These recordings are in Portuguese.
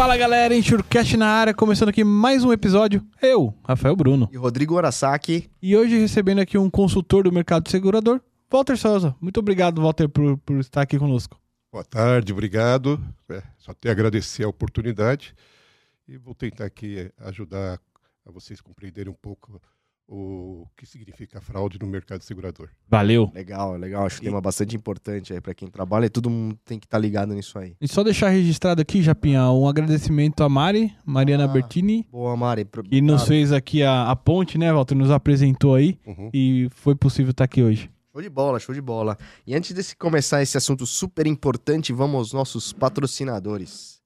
Fala galera, Enxurcast na área, começando aqui mais um episódio. Eu, Rafael Bruno. E Rodrigo Arasaki. E hoje recebendo aqui um consultor do mercado segurador, Walter Souza. Muito obrigado, Walter, por, por estar aqui conosco. Boa tarde, obrigado. É, só tenho a agradecer a oportunidade e vou tentar aqui ajudar a vocês compreenderem um pouco o que significa fraude no mercado segurador. Valeu. Legal, legal. Acho que tema bastante importante aí para quem trabalha e todo mundo tem que estar tá ligado nisso aí. E só deixar registrado aqui, Japinha, um agradecimento a Mari, Mariana Ah, Bertini, Boa, Mari. que nos fez aqui a, a ponte, né, Walter? Nos apresentou aí Uhum. e foi possível estar aqui hoje. Show de bola, show de bola. E antes de começar esse assunto super importante, vamos aos nossos patrocinadores.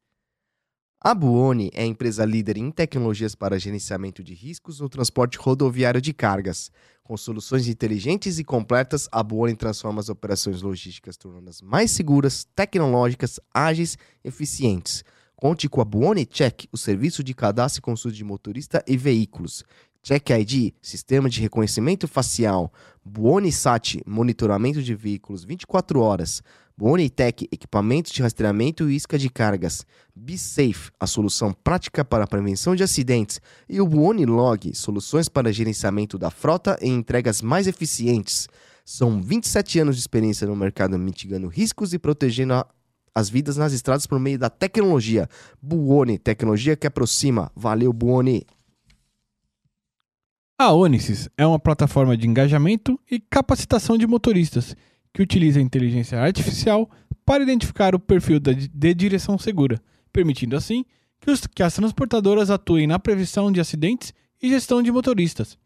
A Buoni é a empresa líder em tecnologias para gerenciamento de riscos no transporte rodoviário de cargas. Com soluções inteligentes e completas, a Buoni transforma as operações logísticas, tornando-as mais seguras, tecnológicas, ágeis e eficientes. Conte com a Buoni Check, o serviço de cadastro e consulta de motorista e veículos. Check ID, sistema de reconhecimento facial. Buoni Sat, monitoramento de veículos 24 horas. Buoni Tech, equipamentos de rastreamento e isca de cargas. Be Safe, a solução prática para a prevenção de acidentes. E o Buoni Log, soluções para gerenciamento da frota e entregas mais eficientes. São 27 anos de experiência no mercado mitigando riscos e protegendo a- as vidas nas estradas por meio da tecnologia. Buoni, tecnologia que aproxima. Valeu, Buoni. A Onisys é uma plataforma de engajamento e capacitação de motoristas que utiliza inteligência artificial para identificar o perfil de direção segura, permitindo assim que, os- que as transportadoras atuem na prevenção de acidentes e gestão de motoristas.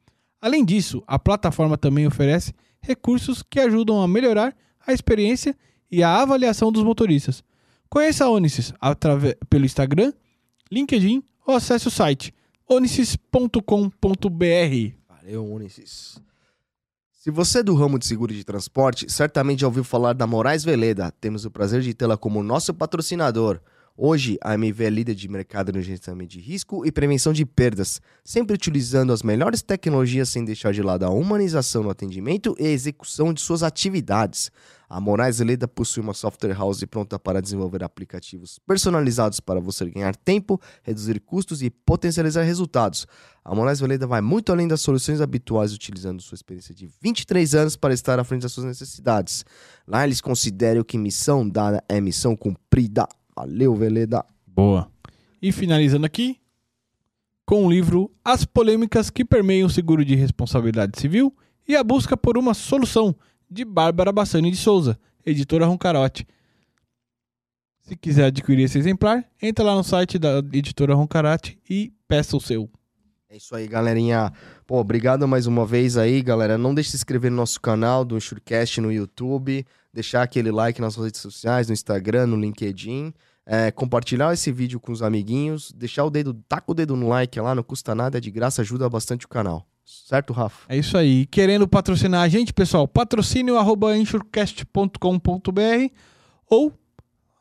Além disso, a plataforma também oferece recursos que ajudam a melhorar a experiência e a avaliação dos motoristas. Conheça a atrave- pelo Instagram, LinkedIn ou acesse o site onisys.com.br. Valeu, Unisys. Se você é do ramo de seguro de transporte, certamente já ouviu falar da Moraes Veleda. Temos o prazer de tê-la como nosso patrocinador. Hoje, a MV é líder de mercado no gerenciamento de risco e prevenção de perdas, sempre utilizando as melhores tecnologias sem deixar de lado a humanização no atendimento e execução de suas atividades. A Moraes Veleda possui uma software house pronta para desenvolver aplicativos personalizados para você ganhar tempo, reduzir custos e potencializar resultados. A Moraes Veleda vai muito além das soluções habituais, utilizando sua experiência de 23 anos para estar à frente das suas necessidades. Lá eles consideram que missão dada é missão cumprida. Valeu, Veleda. Boa. E finalizando aqui com o livro As Polêmicas que Permeiam o Seguro de Responsabilidade Civil e a Busca por uma Solução, de Bárbara Bassani de Souza, editora Roncarote. Se quiser adquirir esse exemplar, entra lá no site da editora Roncarote e peça o seu. É isso aí, galerinha. Pô, obrigado mais uma vez aí, galera. Não deixe de se inscrever no nosso canal do Enxurcast no YouTube, deixar aquele like nas redes sociais, no Instagram, no LinkedIn, é, compartilhar esse vídeo com os amiguinhos, deixar o dedo, taca o dedo no like lá, não custa nada, é de graça, ajuda bastante o canal. Certo, Rafa? É isso aí. Querendo patrocinar a gente, pessoal, patrocínio arroba enxurcast.com.br ou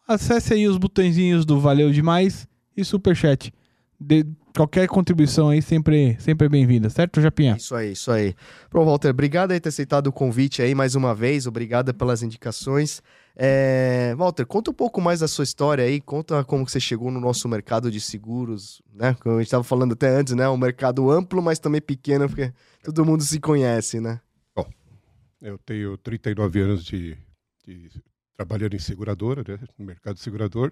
acesse aí os botõezinhos do Valeu Demais e Superchat. De, qualquer contribuição aí sempre, sempre é bem-vinda, certo, Japinha? Isso aí, isso aí. Pô, Walter, obrigado aí por ter aceitado o convite aí mais uma vez, obrigado pelas indicações. É, Walter, conta um pouco mais da sua história aí, conta como que você chegou no nosso mercado de seguros, né? Como a gente estava falando até antes, né? Um mercado amplo, mas também pequeno, porque todo mundo se conhece, né? Eu tenho 39 anos de, de trabalhando em seguradora, né, no mercado segurador.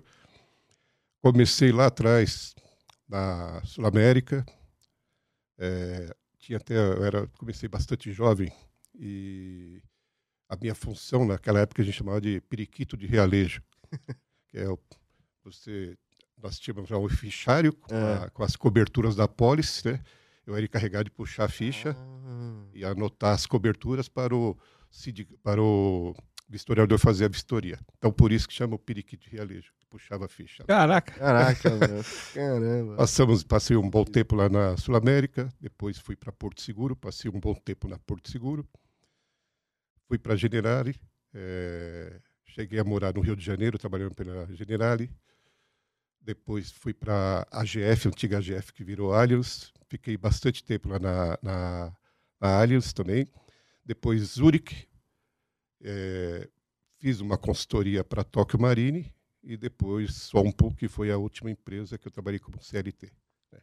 Comecei lá atrás na Sul América. É, tinha até, eu era, comecei bastante jovem e a minha função naquela época a gente chamava de periquito de realejo, que é o, você nós tínhamos já um fichário com, É. a- com as coberturas da pólice, né? Eu era encarregado de puxar a ficha Ah, e anotar as coberturas para o, para o historiador fazer a vistoria. Então, por isso que chama o periquito de realejo, que puxava a ficha. Caraca. Caraca, meu. Caramba. Passamos, passei um bom tempo lá na Sul América, depois fui para Porto Seguro, passei um bom tempo na Porto Seguro, fui para Generali, eh, cheguei a morar no Rio de Janeiro, trabalhando pela Generali, depois fui para a AGF, antiga AGF que virou Allianz, fiquei bastante tempo lá na, na, na Allianz também, depois Zurich, eh, fiz uma consultoria para Tóquio Marine e depois Sompo, que foi a última empresa que eu trabalhei como CLT. né.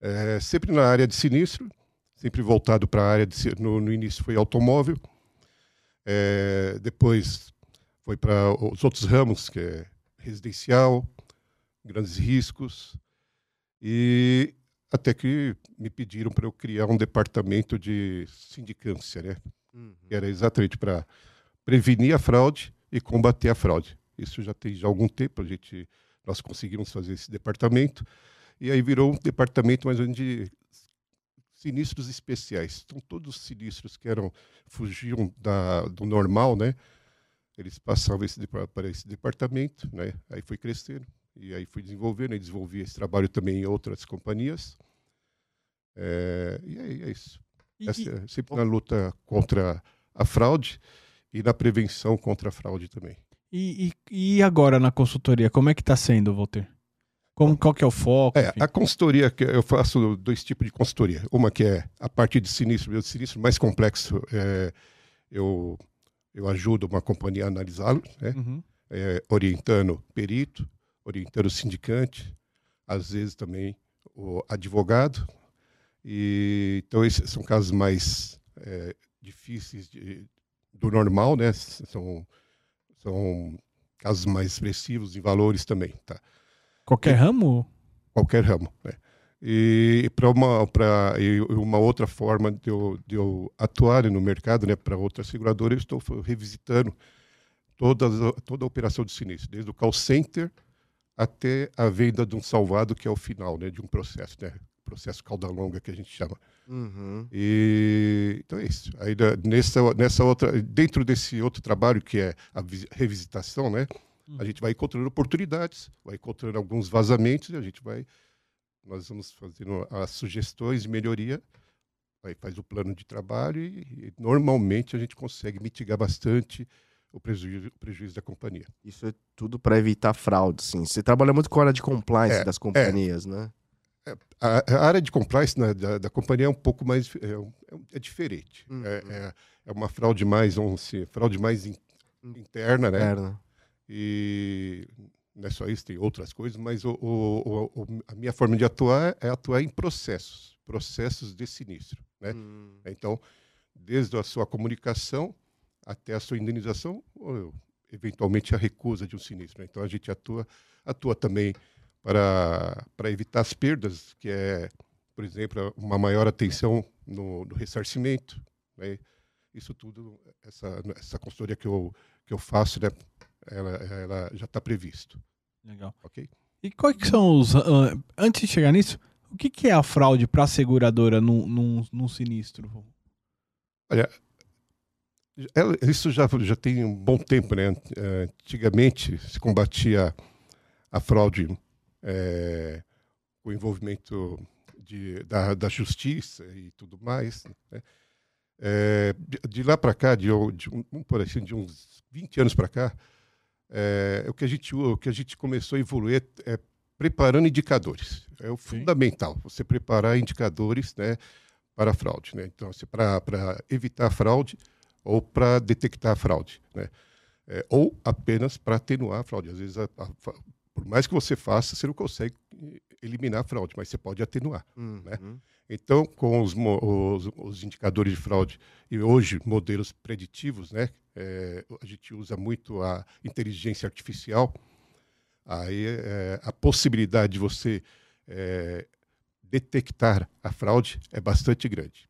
É, sempre na área de sinistro, sempre voltado para a área de no, no início foi automóvel, é, depois foi para os outros ramos, que é residencial, grandes riscos, e até que me pediram para eu criar um departamento de sindicância, né? Uhum. era exatamente para prevenir a fraude e combater a fraude. Isso já tem já algum tempo, a gente, nós conseguimos fazer esse departamento, e aí virou um departamento mais ou de sinistros especiais. Então, todos os sinistros que eram, fugiam da, do normal, né? Eles passavam esse, para esse departamento, né? Aí foi crescendo, e aí fui desenvolvendo, e desenvolvi esse trabalho também em outras companhias. É, e aí é isso. E- é sempre na luta contra a fraude e na prevenção contra a fraude também. E, e, e agora na consultoria, como é que tá sendo, Walter? Como, qual que é o foco? É, a consultoria, que eu faço dois tipos de consultoria. Uma que é a parte de sinistro, meu sinistro mais complexo, é, eu, eu ajudo uma companhia a analisá-lo, né? Uhum. é, orientando perito, orientando sindicante, às vezes também o advogado. E, então, esses são casos mais é, difíceis de- do normal, né? São, são casos mais expressivos em valores também, tá? Qualquer ramo? Qualquer ramo, né? E para uma, pra, uma outra forma de eu, de eu atuar no mercado, né, para outra seguradora, eu estou revisitando todas, toda a operação de sinistro, desde o call center até a venda de um salvado, que é o final né, de um processo, né? Processo cauda longa que a gente chama. Uhum. E, então é isso. Aí nessa, nessa outra, dentro desse outro trabalho que é a visi- revisitação, né? A gente vai encontrando oportunidades, vai encontrando alguns vazamentos e a gente vai, nós vamos fazendo as sugestões de melhoria, aí faz o plano de trabalho e, e normalmente a gente consegue mitigar bastante o prejuízo, o prejuízo da companhia. Isso é tudo para evitar fraude, sim. Você trabalha muito com a área de compliance É, das companhias, né? A, a área de compliance né, da, da companhia é um pouco mais é, um- é um- é diferente. Uhum. É, é, é uma fraude mais, vamos dizer, fraude mais in- interna, né? Interna. E não é só isso, tem outras coisas, mas o, o- o- a minha forma de atuar é atuar em processos, processos de sinistro. Né? Hum. Então, desde a sua comunicação até a sua indenização, ou eventualmente a recusa de um sinistro. né? Então, a gente atua, atua também para, para evitar as perdas, que é, por exemplo, uma maior atenção no, no ressarcimento. Né? Isso tudo, essa, essa consultoria que eu, que eu faço, né? ela, ela já está previsto. Legal. Ok? E quais que são os. ah, antes de chegar nisso, o que, que é a fraude para a seguradora num, num, num sinistro? Ela- isso já, já tem um bom tempo, né? Eh, Antigamente se combatia a fraude com o envolvimento de, da, da justiça e tudo mais. né? Eh, de, de lá para cá, de, de, um- por assim, de uns 20 anos para cá, eh, o, que a gente, o que a gente começou a evoluir é preparando indicadores. É o fundamental, você preparar indicadores né, para a fraude. Né? Então, para evitar fraude, ou para detectar fraude, né? É, ou apenas para atenuar a fraude. Às vezes, a- a por mais que você faça, você não consegue eh, eliminar a fraude, mas você pode atenuar. né? Uhum. Então, com os, os- os indicadores de fraude e hoje modelos preditivos, né? É, a gente usa muito a inteligência artificial. Aí é, a possibilidade de você é, detectar a fraude é bastante grande.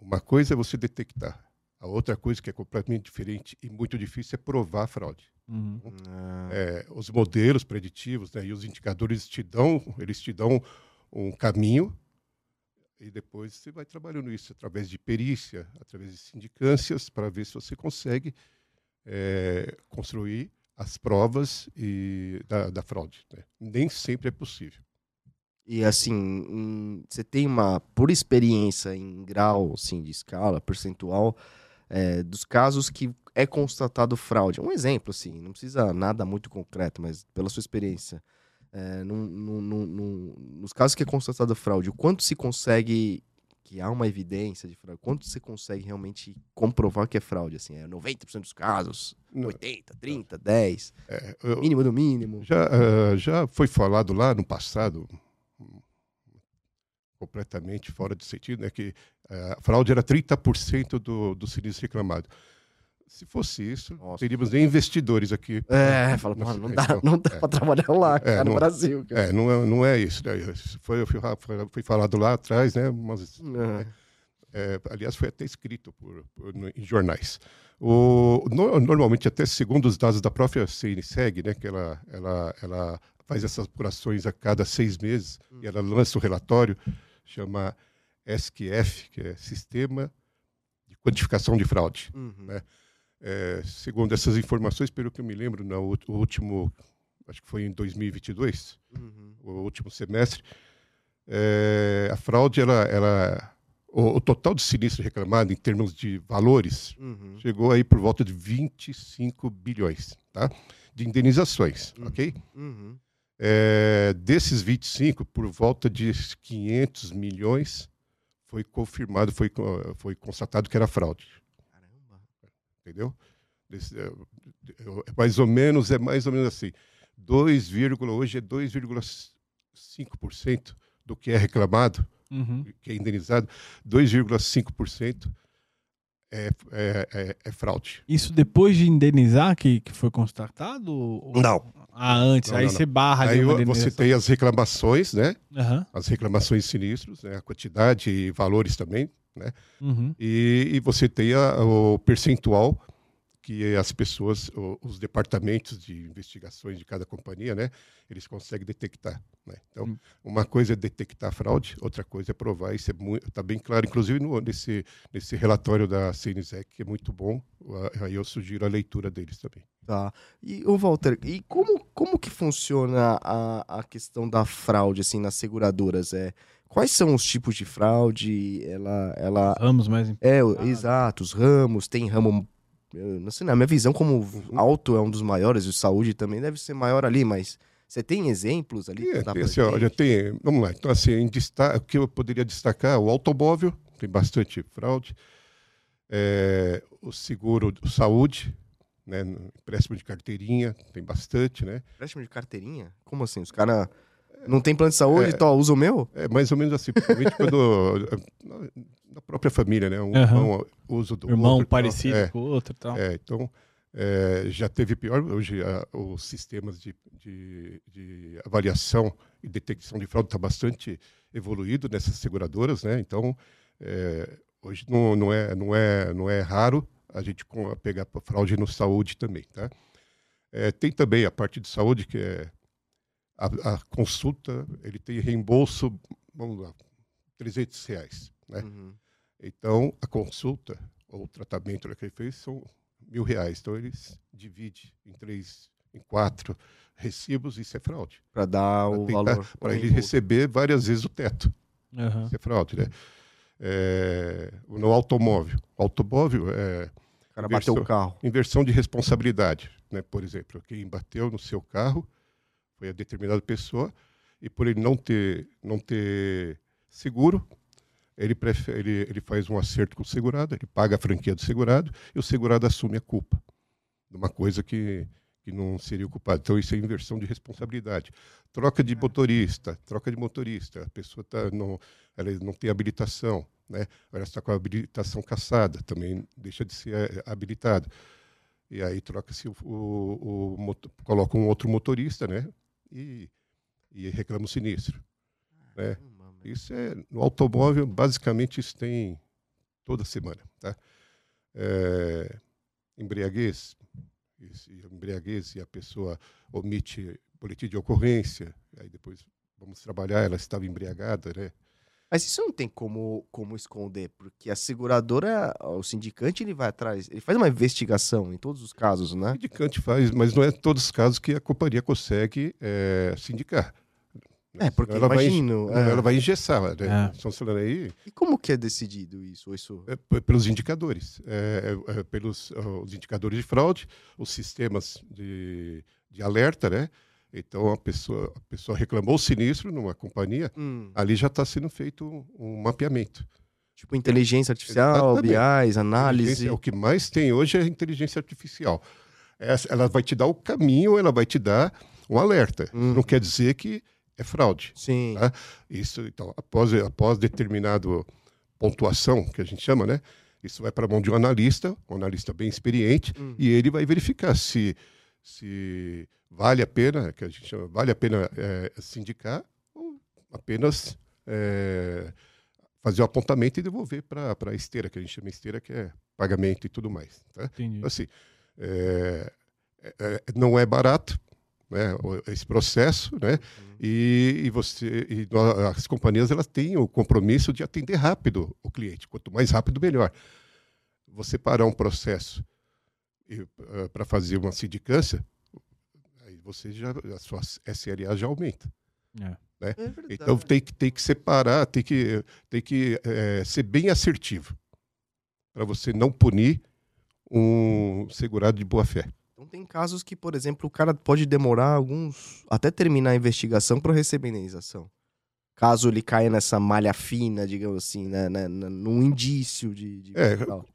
Uma coisa é você detectar, a outra coisa que é completamente diferente e muito difícil é provar a fraude. Uhum. Ah, É, os modelos preditivos né, e os indicadores te dão, eles te dão um caminho e depois você vai trabalhando isso através de perícia, através de sindicâncias, para ver se você consegue é, construir as provas e da, da fraude. né? Nem sempre é possível. E assim, em- você tem uma, por experiência em grau, assim, de escala, percentual, é, dos casos que é constatado fraude. Um exemplo, assim, não precisa nada muito concreto, mas pela sua experiência, é, num- num- num- num- nos casos que é constatado fraude, o quanto se consegue que há uma evidência de fraude? Quanto você consegue realmente comprovar que é fraude? Assim, é 90% dos casos, Não. 80, 30, 10, É, eu- mínimo do mínimo. já, ah, já foi falado lá no passado, completamente fora de sentido, né, que ah, a fraude era 30% do, do sinistro reclamado. Se fosse isso, Nossa. teríamos nem investidores aqui. É, fala, não é, dá, não dá é. pra trabalhar lá, cara, no não- Brasil. Cara. É, não é, não é isso. Né? Foi, foi, foi- falado lá atrás, né? Mas, É. é, aliás, foi até escrito por, por- em jornais. O, no- normalmente, até segundo os dados da própria CNSEG, né, que ela, ela, ela faz essas apurações a cada seis meses, e ela lança o relatório, chama SQF, que é Sistema de Quantificação de Fraude. Uhum. É. É, segundo essas informações, pelo que eu me lembro, no último, acho que foi em 2022, Uhum. o último semestre, é, a fraude, ela, ela, o, o total de sinistro reclamado em termos de valores Uhum. chegou aí por volta de 25 bilhões, tá? De indenizações, Uhum. ok? Uhum. É, desses 25, por volta de 500 milhões, foi confirmado, foi, foi constatado que era fraude Caramba. entendeu? Desse, é, é mais ou menos, é mais ou menos assim. 2, hoje é 2,5% do que é reclamado, Uhum. que é indenizado, 2,5% é, é, é, é fraude. Isso depois de indenizar que, que foi constatado? ou- Não. Ah, antes. Não, aí não, você barra ali Aí você tem as reclamações, né? Aham. As reclamações sinistros, né? a quantidade e valores também, né? Uhum. E, e você tem a- o percentual que as pessoas, o- os departamentos de investigações de cada companhia, né, eles conseguem detectar. Né? Então, Hum. uma coisa é detectar fraude, outra coisa é provar. Isso está bem claro, inclusive no, nesse, nesse relatório da CNSEC, que é muito bom. a- Aí eu sugiro a leitura deles também. Tá. E, ô Walter, e como, como que funciona a, a questão da fraude, assim, nas seguradoras? É, quais são os tipos de fraude? Ela, ela Ramos mais em- é, o- exato, os ramos, tem ramo, eu não sei, na minha visão, como Uhum. alto é um dos maiores, e o saúde também deve ser maior ali, mas você tem exemplos ali? É, tem, assim, ó, já tem, vamos lá. Então, assim, em destaque, o que eu poderia destacar, o automóvel, tem bastante fraude, é, o seguro de saúde, né, empréstimo de carteirinha, tem bastante, né? Empréstimo de carteirinha? Como assim? Os caras não tem plano de saúde, É. então usa o meu? É mais ou menos assim, principalmente quando na- na própria família, né? Um Aham. irmão usa do Irmão outro, e tal. parecido É, com o outro e tal. é, então é, já teve pior hoje a- os sistemas de, de, de avaliação e detecção de fraude está bastante evoluído nessas seguradoras, né? Então é, hoje não, não é não é não é raro a gente pegar fraude no saúde também, tá? É, tem também a parte de saúde que é a, a consulta, ele tem reembolso, vamos lá, 300 reais, né? Uhum. Então, a consulta ou o tratamento que ele fez são mil reais. Então, eles divide em três, em quatro recibos, isso é fraude. Pra dar o tentar- valor. Para ele reembolso. receber várias vezes o teto. Aham. Isso é fraude, né? É, no automóvel. O automóvel é O cara bateu o inversão. carro. inversão de responsabilidade. Né? Por exemplo, quem bateu no seu carro foi a determinada pessoa e por ele não ter, não ter seguro, ele, prefere, ele, ele faz um acerto com o segurado, ele paga a franquia do segurado e o segurado assume a culpa de uma coisa que, que não seria o culpado. Então, isso é inversão de responsabilidade. Troca de motorista, troca de motorista. A pessoa tá, não, ela não tem habilitação, né? ela está com a habilitação caçada, também deixa de ser eh, habilitado. E aí troca-se o, o, o coloca um outro motorista, né? E, e reclama o sinistro. É. Caramba, meu. Isso é no automóvel, basicamente isso tem toda semana, tá? É, embriaguez, isso, embriaguez e a pessoa omite boletim de ocorrência, aí depois vamos trabalhar, ela estava embriagada, né? Mas isso não tem como, como esconder, porque a seguradora, o sindicante, ele vai atrás, ele faz uma investigação em todos os casos, O né? sindicante faz, mas não é todos os casos que a companhia consegue é, sindicar. É, porque ela vai, imagino. Não, é. Ela vai engessar, né? É. Falando aí E como que é decidido isso? Isso... é, pelos indicadores, é, é, é, pelos os indicadores de fraude, os sistemas de, de alerta, né? Então a pessoa, a pessoa reclamou o sinistro numa companhia, Hum, ali já está sendo feito um, mapeamento. Tipo, inteligência artificial, Exatamente. BIs, análise. Inteligência- O que mais tem hoje é inteligência artificial. Essa- ela vai te dar o caminho, ela vai te dar um alerta. Uhum. Não quer dizer que é fraude. Sim. Tá? Isso, então, após, após determinado pontuação, que a gente chama, né? Isso vai para a mão de um analista, um analista bem experiente, Hum. e ele vai verificar se, se vale a pena, que a gente chama, vale a pena eh, sindicar ou apenas eh, fazer o apontamento e devolver para a esteira, que a gente chama esteira, que é pagamento e tudo mais. Tá? Entendi. Então, assim, é, é, é, não é barato né, esse processo, né? E, e você, e as companhias elas têm o compromisso de atender rápido o cliente. Quanto mais rápido, melhor. Você parar um processo para fazer uma sindicância, aí você já a sua SLA já aumenta. É. É verdade. Então tem que, tem que separar, tem que, tem que eh, ser bem assertivo para você não punir um segurado de boa fé. Então tem casos que, por exemplo, o cara pode demorar alguns. até terminar a investigação para receber indenização. Caso ele caia nessa malha fina, digamos assim, né, né, né, num indício de. de É, tal.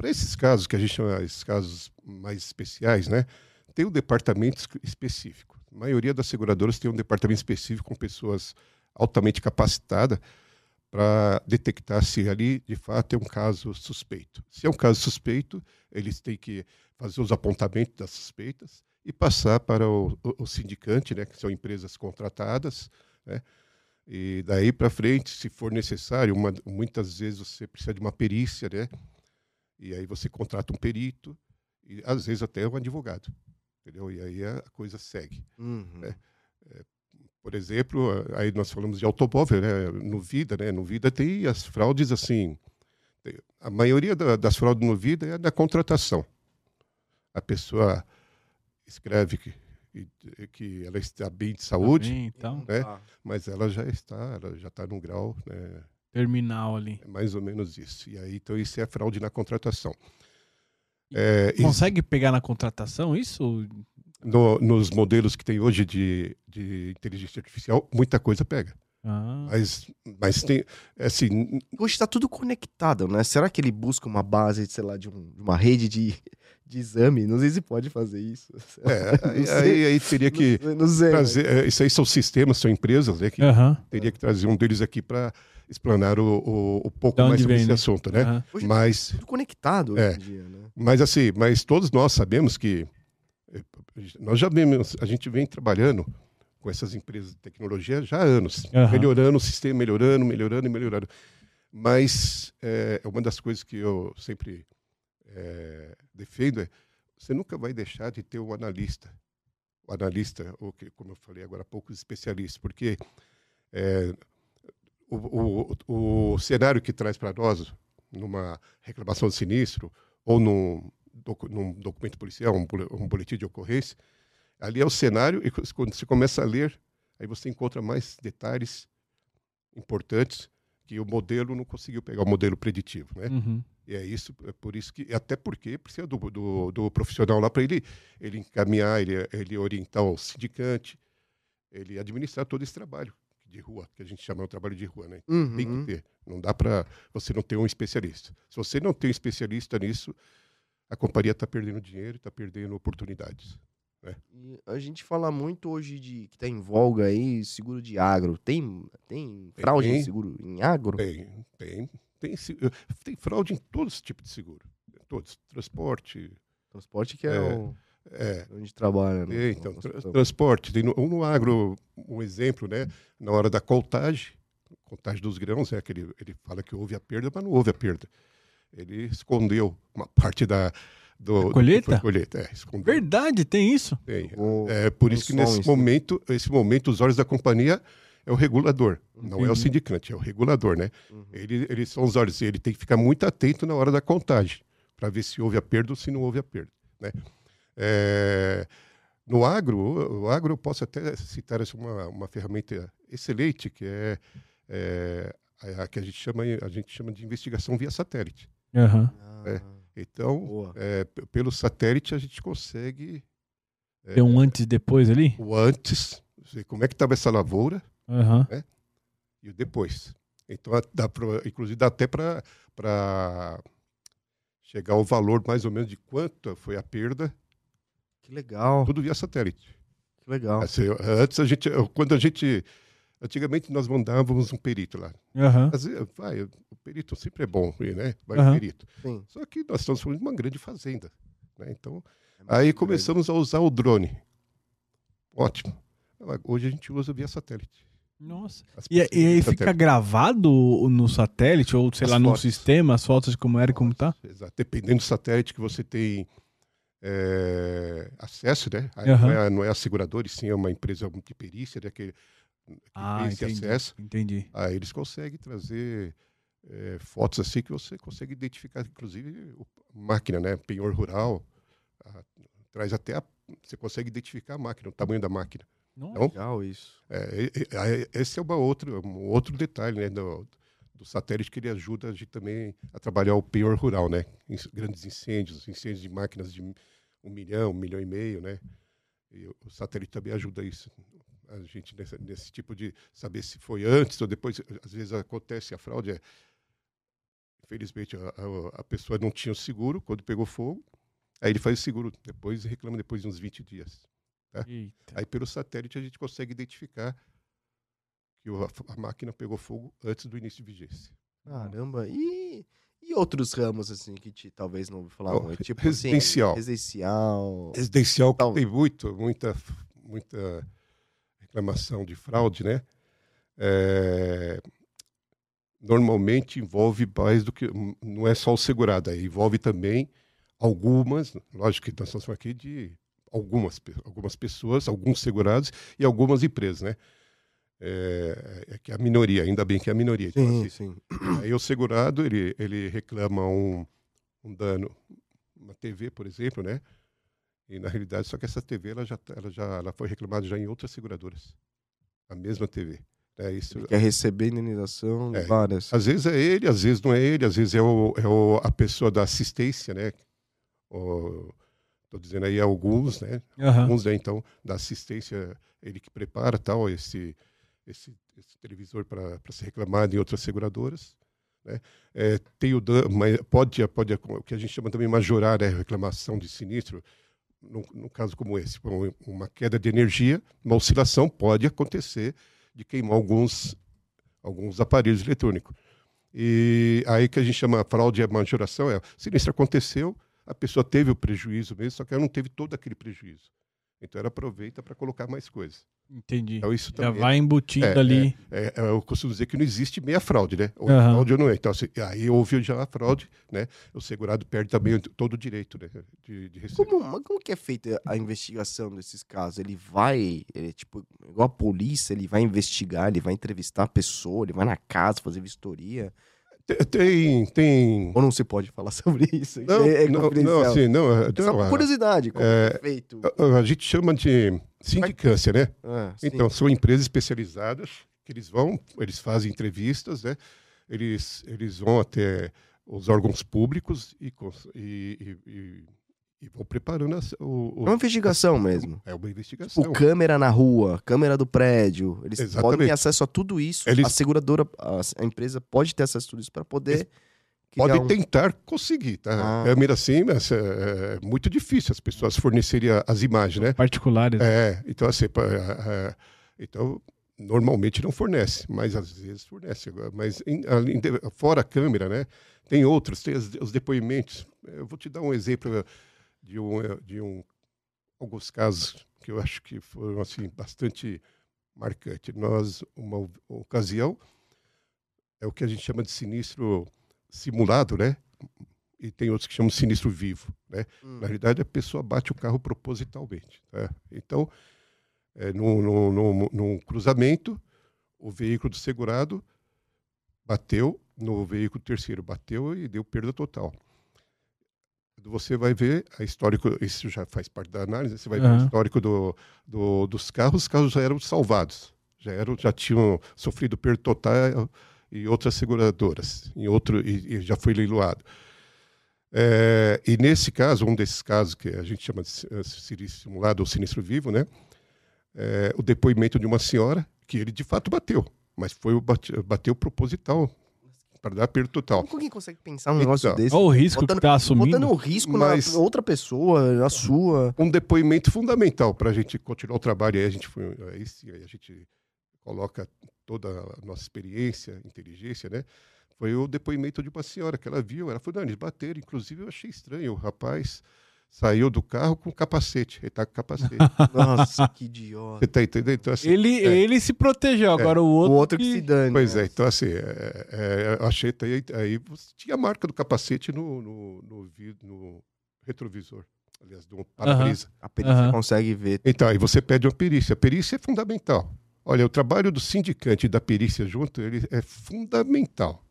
Para esses casos que a gente chama esses casos mais especiais, né, tem um departamento es- específico. A maioria das seguradoras tem um departamento específico com pessoas altamente capacitadas para detectar se ali de fato é um caso suspeito. Se é um caso suspeito, eles têm que fazer os apontamentos das suspeitas e passar para o, o, o sindicante, né, que são empresas contratadas, né, e daí para frente, se for necessário, uma- muitas vezes você precisa de uma perícia, né? E aí você contrata um perito e às vezes até um advogado, entendeu? E aí a coisa segue. Uhum. É. Por exemplo, aí nós falamos de automóvel, né? No Vida, né? No Vida tem as fraudes assim. A maioria da- das fraudes no Vida é da contratação. A pessoa escreve que, que ela está bem de saúde, Bem, então, né? Tá. mas ela já está, ela já está num grau, né? Terminal ali. É mais ou menos isso. E aí, então, isso é fraude na contratação. É, e Consegue pegar na contratação isso? no- nos modelos que tem hoje de, de inteligência artificial, muita coisa pega. Ah, Mas, mas tem, é assim, Hoje está tudo conectado, né? Será que ele busca uma base, sei lá, de, um- de uma rede de, de exame? Não sei se pode fazer isso. é, aí, aí, teria que Não, não sei. trazer, é, isso aí são sistemas, são empresas, né, que Aham. teria que trazer um deles aqui para explanar o, o, o pouco mais sobre vem, esse né? assunto, né? aham. Hoje Mas Tudo conectado É. hoje em dia, né? Mas assim, mas todos nós sabemos que eh, nós já vemos, a gente vem trabalhando com essas empresas de tecnologia já há anos, Aham. melhorando o sistema, melhorando, melhorando e melhorando. Mas é uma das coisas que eu sempre eh, defendo é você nunca vai deixar de ter um analista, o analista, ou que, como eu falei agora há pouco, os especialistas, porque eh, o, o, o cenário que traz para nós numa reclamação de sinistro ou num, docu- num documento policial, um, um boletim de ocorrência, ali é o cenário e quando você começa a ler, aí você encontra mais detalhes importantes que o modelo não conseguiu pegar, o modelo preditivo, né? Uhum. E é isso, é por isso que, até porque precisa do, do, do profissional lá para ele, ele encaminhar, ele, ele orientar o sindicante, ele administrar todo esse trabalho de rua, que a gente chama de trabalho de rua, né? Tem Uhum. que ter. Não dá para você não ter um especialista. Se você não tem um especialista nisso, a companhia está perdendo dinheiro, está perdendo oportunidades. E a gente fala muito hoje de que tá em voga aí seguro de agro. Tem, tem fraude em Tem. seguro em agro? Tem, tem, tem, eh, tem fraude em todos os tipos de seguro. Todos. Transporte, Transporte que é, É. o é, onde trabalha. né? tem, então, No tra- transporte. Tem no, no agro, um exemplo, né? Na hora da contagem, contagem dos grãos, é que ele, ele fala que houve a perda, mas não houve a perda. Ele escondeu uma parte da. Do, do- colheita? da colheita, é, escondeu. Verdade, tem isso? Tem. O- É por isso que nesse em si. momento, esse momento, os olhos da companhia é o regulador, não é o Entendi. sindicante, é o regulador, né? Uhum. Ele, eles são os olhos, ele tem que ficar muito atento na hora da contagem, para ver se houve a perda ou se não houve a perda, né? É, no agro, o, agro eu posso até citar essa uma, uma ferramenta excelente, que é, é a, a que a gente, chama, a gente chama de investigação via satélite. Ah, É. Então, é, pelo satélite a gente consegue é, Tem um antes e depois ali? o antes, ver como é que estava essa lavoura Aham. e o depois. Então, dá pra, inclusive, dá até para chegar ao valor mais ou menos de quanto foi a perda. Que legal. Tudo via satélite. Que legal. Assim, antes a gente, quando a gente, antigamente nós mandávamos um perito lá. Aham. Às vezes, vai, o perito sempre é bom, né? Vai Aham. o perito. Sim. Só que nós estamos falando de uma grande fazenda, né? Então, É aí grande. começamos a usar o drone. Ótimo. Hoje a gente usa via satélite. Nossa. E, e aí fica satélite. gravado no satélite, ou sei As lá, num fotos. sistema, as fotos de como era e como tá? Exato. Dependendo do satélite que você tem é, acesso, né? Aham. não, é, não é a seguradora, e sim é uma empresa de perícia, né? Que, que Ah, tem esse entendi. acesso. Entendi. Aí eles conseguem trazer é, fotos assim que você consegue identificar, inclusive, o- máquina, né? Penhor rural. a- traz até a, Você consegue identificar a máquina, o tamanho da máquina. Nossa. Então, Legal isso. é, esse é uma outra, um outro detalhe né, do, do satélite que ele ajuda a gente também a trabalhar o penhor rural, né? Grandes incêndios, incêndios de máquinas de um milhão, um milhão e meio, né? E o, satélite também ajuda isso. A gente nesse, nesse tipo de saber se foi antes ou depois. Às vezes acontece a fraude. É, infelizmente a, a- a pessoa não tinha o seguro quando pegou fogo. Aí ele faz o seguro depois e reclama depois de uns 20 dias. Eita. Aí pelo satélite a gente consegue identificar que o- a, a máquina pegou fogo antes do início de vigência. Caramba. E, e outros ramos, assim, que te, talvez não ouviu falar Bom, muito? Tipo residencial. Assim, residencial. Residencial tem muito, muita, muita reclamação de fraude, né? É, normalmente envolve mais do que. Não é só o segurado, envolve também algumas, lógico que nós estamos falando aqui de algumas, algumas pessoas, alguns segurados e algumas empresas, né? É, é que é a minoria, ainda bem que é a minoria. Sim, assim, sim. Aí o segurado, ele, ele reclama um, um dano, uma TV, por exemplo, né? E na realidade, só que essa TV, ela já, tá- ela já ela foi reclamada já em outras seguradoras. A mesma TV. Né? Isso, Ele quer receber indenização, É. várias. às vezes é ele, às vezes não é ele, às vezes é, o, é o, a pessoa da assistência, né? Estou dizendo aí alguns, né? Aham. Alguns, né, então, da assistência, ele que prepara tal, esse, esse, esse televisor para ser reclamado em outras seguradoras. Né? É, tem o pode, pode, o que a gente chama também majorar, né? reclamação de sinistro, num, num caso como esse, uma queda de energia, uma oscilação pode acontecer de queimar alguns, alguns aparelhos eletrônicos. E aí que a gente chama fraude e majoração é, sinistro aconteceu, a pessoa teve o prejuízo mesmo, só que ela não teve todo aquele prejuízo. Então ela aproveita para colocar mais coisas. Entendi. Então isso Já também vai embutindo é, ali. é, é, eu costumo dizer que não existe meia fraude, né? Ou é Aham. fraude ou não é. Então, assim, aí houve já a fraude, né? O segurado perde também todo o direito, né? De, de receber. Como, mas como que é feita a investigação desses casos? Ele vai, ele é tipo, igual a polícia, ele vai investigar, ele vai entrevistar a pessoa, ele vai na casa fazer vistoria. Tem, tem, Ou não se pode falar sobre isso? Não, é, é não, não, assim, não, é- É só não, por a- curiosidade, como é, é feito? a, a gente chama de sindicância, né? Ah. Então, são empresas especializadas que eles vão, eles fazem entrevistas, né? Eles, eles vão até os órgãos públicos e, e, e, e- e vão preparando as- o, é o- uma investigação mesmo. É uma investigação. Tipo, câmera na rua, câmera do prédio. Eles podem Exatamente. ter acesso a tudo isso. Eles- A seguradora, a, a empresa pode ter acesso a tudo isso para poder. criar Pode um- tentar conseguir, tá? Ah. Câmera assim, mas é, é muito difícil as pessoas fornecerem a- as imagens, né? Particulares. É, então assim, pa- é, é, então normalmente não fornece, mas às vezes fornece. Mas em- além de- fora a câmera, né? Tem outros, tem os, os depoimentos. Eu vou te dar um exemplo de um, eh, de um alguns casos que eu acho que foram assim bastante marcantes. Nós uma ocasião é o que a gente chama de sinistro simulado, né? E tem outros que chamam de sinistro vivo, né? Hum. Na realidade, a pessoa bate o carro propositalmente. tá? Então, é, num- num- num cruzamento, o veículo do segurado bateu no veículo terceiro, bateu e deu perda total. Você vai ver a histórico, isso já faz parte da análise, você vai ver Aham. o histórico do, do- dos carros, os carros já eram salvados, já, eram, já tinham sofrido perda total e outras seguradoras, em outro, e, e já foi leiloado. É, e nesse caso, um desses casos que a gente chama de si- eh, sinistro simulado ou sinistro vivo, né? É, o depoimento de uma senhora que ele de fato bateu, Mas foi o bate, bateu proposital para dar aperto total. Como que alguém consegue pensar um negócio Então, desse? Olha o risco Botando- que tá assumindo. Botando um risco Mas- na outra pessoa, na sua. Um depoimento fundamental para a gente continuar o trabalho. Aí a gente foi, aí sim, aí a gente coloca toda a nossa experiência, inteligência, né? Foi o depoimento de uma senhora que ela viu, ela falou, não, eles bateram, inclusive eu achei estranho, o rapaz saiu do carro com capacete, ele tá com capacete. Nossa, que idiota. Você tá entendendo? Então, assim, Ele, é. ele se protegeu, agora o O outro. outro que se dane. Pois né? é, então assim, é, é, eu achei que aí, aí você tinha a marca do capacete no, no, no, no retrovisor, aliás, do para-brisa. A perícia Aham. consegue ver. Então, aí você pede uma perícia. A perícia é fundamental. Olha, o trabalho do sindicante e da perícia junto, ele é fundamental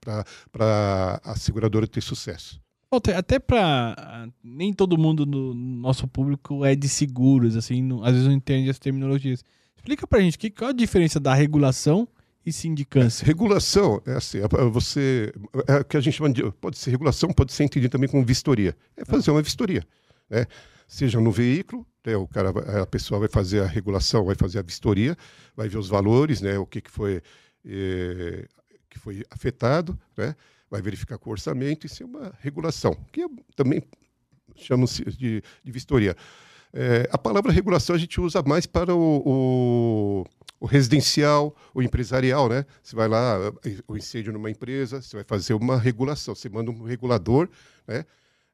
para a seguradora ter sucesso. Até pra. Nem todo mundo no nosso público é de seguros, assim, não- às vezes não entende as terminologias. Explica pra gente que, qual a diferença da regulação e sindicância. Regulação é assim, é você é o que a gente chama de pode ser regulação, pode ser entendido também como vistoria. É fazer uma vistoria, né? Seja no veículo, né, o cara, a pessoa vai fazer a regulação, vai fazer a vistoria, vai ver os valores, né, o que, que foi eh, que foi afetado, né? Vai verificar com o orçamento, isso é uma regulação, que é- também chamam-se de, de vistoria. Eh, a palavra regulação a gente usa mais para o- o, o residencial, o empresarial, né? Você vai lá, o incêndio numa empresa, você vai fazer uma regulação, você manda um regulador, né?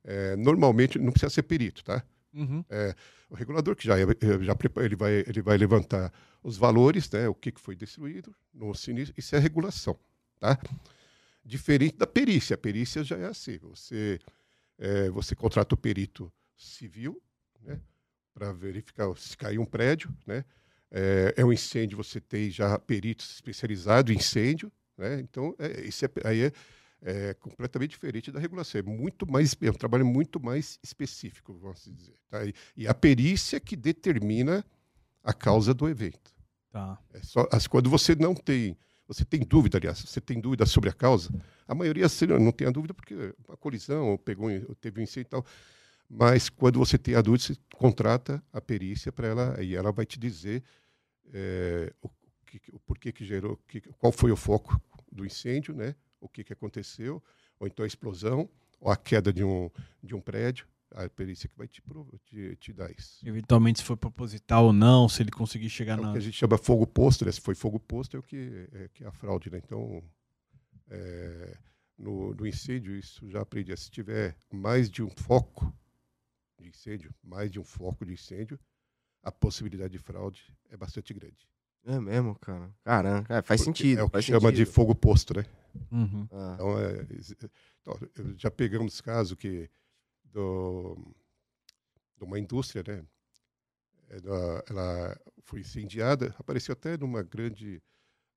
Eh, normalmente não precisa ser perito, tá? Uhum. O regulador que já, é- eh, já ele vai, ele vai levantar os valores, né? O que, que foi destruído no sinistro, isso é regulação, tá? Diferente da perícia, a perícia já é assim, você eh, você contrata o perito civil, né? Para verificar se caiu um prédio, né? É, é um incêndio, você tem já peritos especializados em incêndio, né? Então, é, isso é, aí é, é completamente diferente da regulação. É muito mais, é um trabalho muito mais específico, vamos dizer. Tá? E, e a perícia que determina a causa do evento. Tá. É só, as, quando você não tem, você tem dúvida, aliás, você tem dúvida sobre a causa, a maioria assim, não tem a dúvida porque uma colisão, ou pegou, ou teve um incêndio e tal. Mas quando você tem a dúvida, você contrata a perícia para ela e ela vai te dizer é, o, que, o porquê que gerou, que, qual foi o foco do incêndio, né? O que, que aconteceu, ou então a explosão, ou a queda de um, de um prédio. A perícia que vai te, te, te dar isso. Eventualmente, se foi proposital ou não, se ele conseguir chegar É o na. que a gente chama fogo posto, né? Se foi fogo posto, é o que é, que é a fraude, né? Então, é, no, no incêndio, isso já aprendi. Se tiver mais de um foco de incêndio, mais de um foco de incêndio, a possibilidade de fraude é bastante grande. É mesmo, cara. Caramba, é, faz Porque sentido. É o que faz chama de sentido. fogo posto, né? Uhum. Ah, Então, é, exi- então, já pegamos caso que do, de uma indústria, né? Ela, ela foi incendiada, apareceu até numa grande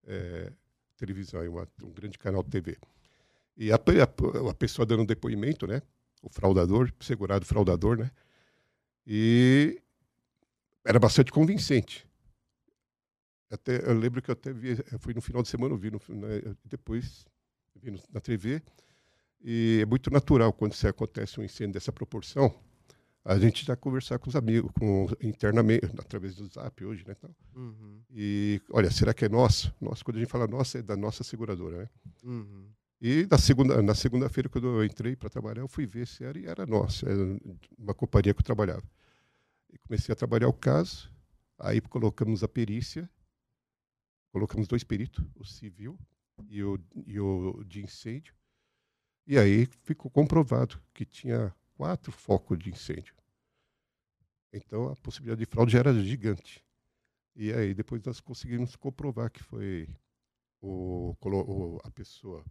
eh, televisão, uma- um grande canal de TV. E a, a, a pessoa dando um depoimento, né? O fraudador, segurado fraudador, né? E era bastante convincente. Até, eu lembro que eu até vi, fui no final de semana, eu vi no, né, depois vi no- na TV, e é muito natural quando se acontece um incêndio dessa proporção, a gente já conversar com os amigos, com, internamente, através do Zap hoje, né? tal. uhum, E, olha, será que é nosso? Nossa, quando a gente fala nossa, é da nossa seguradora, né? uhum. E na segunda, na segunda-feira, quando eu entrei para trabalhar, eu fui ver se era e era nossa, era uma companhia que eu trabalhava. E comecei a trabalhar o caso, aí colocamos a perícia, colocamos dois peritos, o civil e o, e o de incêndio, e aí ficou comprovado que tinha quatro focos de incêndio. Então a possibilidade de fraude já era gigante. E aí depois nós conseguimos comprovar que foi o, o- a pessoa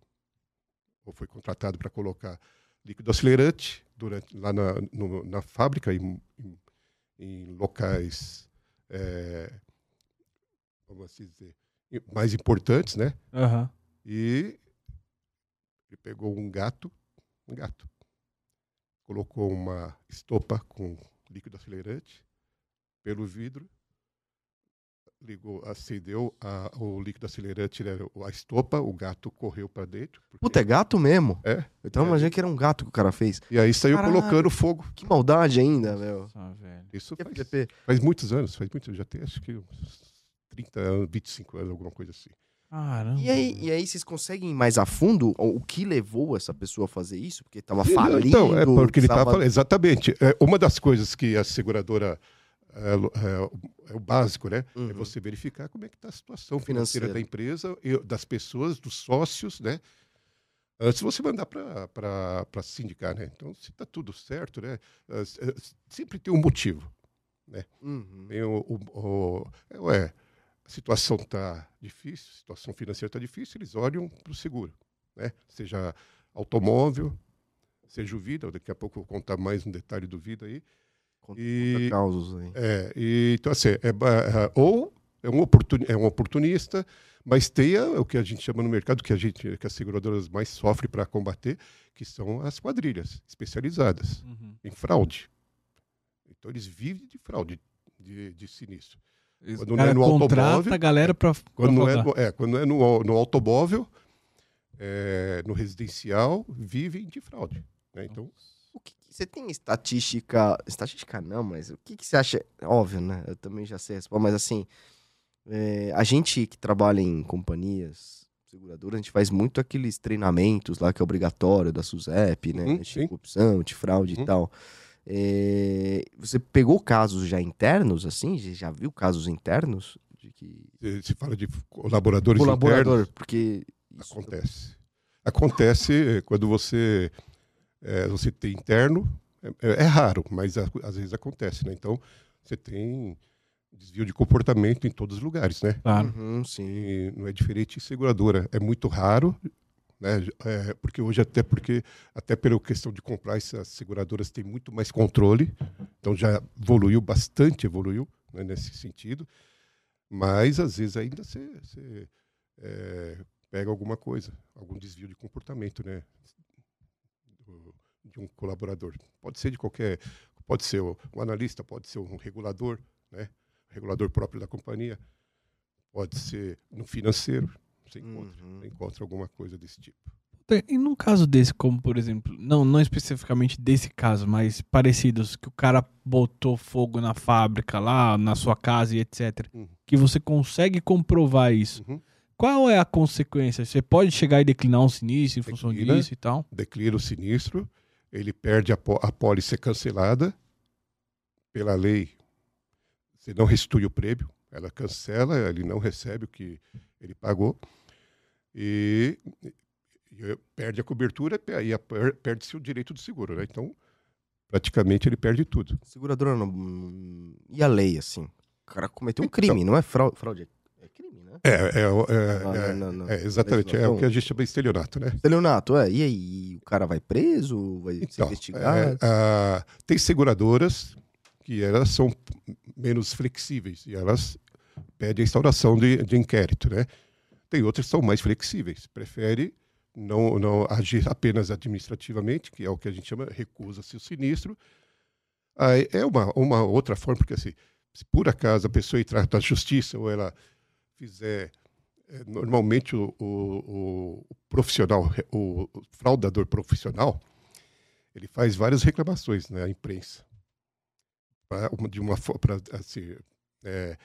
ou foi contratado para colocar líquido acelerante durante, lá na, no- na fábrica, em, em- em locais, é, assim dizer, mais importantes, né? Aham. E ele pegou um gato, um gato, colocou uma estopa com líquido acelerante pelo vidro, ligou, acendeu a- o líquido acelerante, né, a estopa, o gato correu para dentro. porque- Puta, é gato mesmo? É. Então É. imaginei que era um gato que o cara fez. E aí saiu Caralho. colocando fogo. Que maldade ainda, meu. Nossa, velho. Isso Que faz, faz muitos anos, faz muitos, já tem acho que uns 30 anos, 25 anos, alguma coisa assim. Caramba. E aí, e aí vocês conseguem ir mais a fundo o o que levou essa pessoa a fazer isso? Porque tava Então, falindo. Então, é porque ele estava tava- falando. Exatamente. É, uma das coisas que a seguradora. É, é, é o básico, né? É Uhum. você verificar como é que está a situação financeira Financeira. da empresa, e das pessoas, dos sócios, né? Antes de você mandar para sindicar, né? Então, se está tudo certo, né? é, é, Sempre tem um motivo. Uhum. Tem o, o- o- é, ué, a situação está difícil, a situação financeira está difícil, eles olham para o seguro, né? Seja automóvel, seja o vida, daqui a pouco eu vou contar mais um detalhe do vida aí. Conta- E- conta causos aí. É, e, então, assim, é, é, ou é um, oportuni- é um oportunista, mas tem a- o que a gente chama no mercado, que, a gente, que as seguradoras mais sofrem para combater, que são as quadrilhas especializadas Uhum. em fraude. Então, eles vivem de fraude, de, de sinistro. Quando não é no automóvel, a galera pra, Quando pra não é, é, quando é no, no automóvel, é, no residencial, vivem de fraude. né? Então, O que você tem estatística. Estatística não, mas o que, que você acha? Óbvio, né? Eu também já sei responder, mas assim. é, a gente que trabalha em companhias seguradoras, a gente faz muito aqueles treinamentos lá que é obrigatório da SUSEP, né? Uhum, de sim. corrupção, de fraude Uhum. e tal. É, você pegou casos já internos, assim? Já viu casos internos? De que. se- se fala de colaboradores Colaborador, internos, porque. isso- acontece. Acontece eh, quando você, eh, você tem interno, é, é raro, mas a- às vezes acontece, né? Então, você tem desvio de comportamento em todos os lugares, né? Claro. Uhum, sim. E não é diferente em seguradora. É muito raro, né? É, porque hoje até porque até pela questão de comprar essas seguradoras têm muito mais controle, então já evoluiu bastante, evoluiu né, nesse sentido. Mas às vezes ainda você, você, é, pega alguma coisa, algum desvio de comportamento, né? De um colaborador. Pode ser de qualquer, pode ser um analista, pode ser um regulador, né? Regulador próprio da companhia pode ser no financeiro. Você encontra, Uhum. você encontra alguma coisa desse tipo. E num caso desse, como por exemplo, não, não especificamente desse caso, mas parecidos, que o cara botou fogo na fábrica lá, na sua casa e etc. Uhum. Que você consegue comprovar isso. Uhum. Qual é a consequência? Você pode chegar e declinar um sinistro em função Declina. disso e tal? Declina o sinistro, ele perde a, a pólice ser cancelada pela lei. Você não restitui o prêmio, ela cancela, ele não recebe o que ele pagou e, e perde a cobertura e perde-se o direito do seguro, né? Então, praticamente ele perde tudo. Seguradora não. hum, E a lei, assim? O cara cometeu um Então. crime, não é fraude. Fraude é crime, né? É, é, é, Não, é, não, não, é, exatamente, é o que a gente chama de estelionato, né? Estelionato, é. E aí? O cara vai preso? Vai ser Então, investigado? é, a- tem seguradoras que elas são menos flexíveis e elas pedem a instauração de, de inquérito, né? Tem outras que são mais flexíveis, prefere não, não agir apenas administrativamente, que é o que a gente chama recusa-se o sinistro. Aí é uma, uma outra forma, porque assim, se por acaso a pessoa entrar na justiça ou ela fizer é, normalmente o, o, o- profissional, o, fraudador profissional, ele faz várias reclamações na imprensa. Pra uma- de uma forma, assim, é,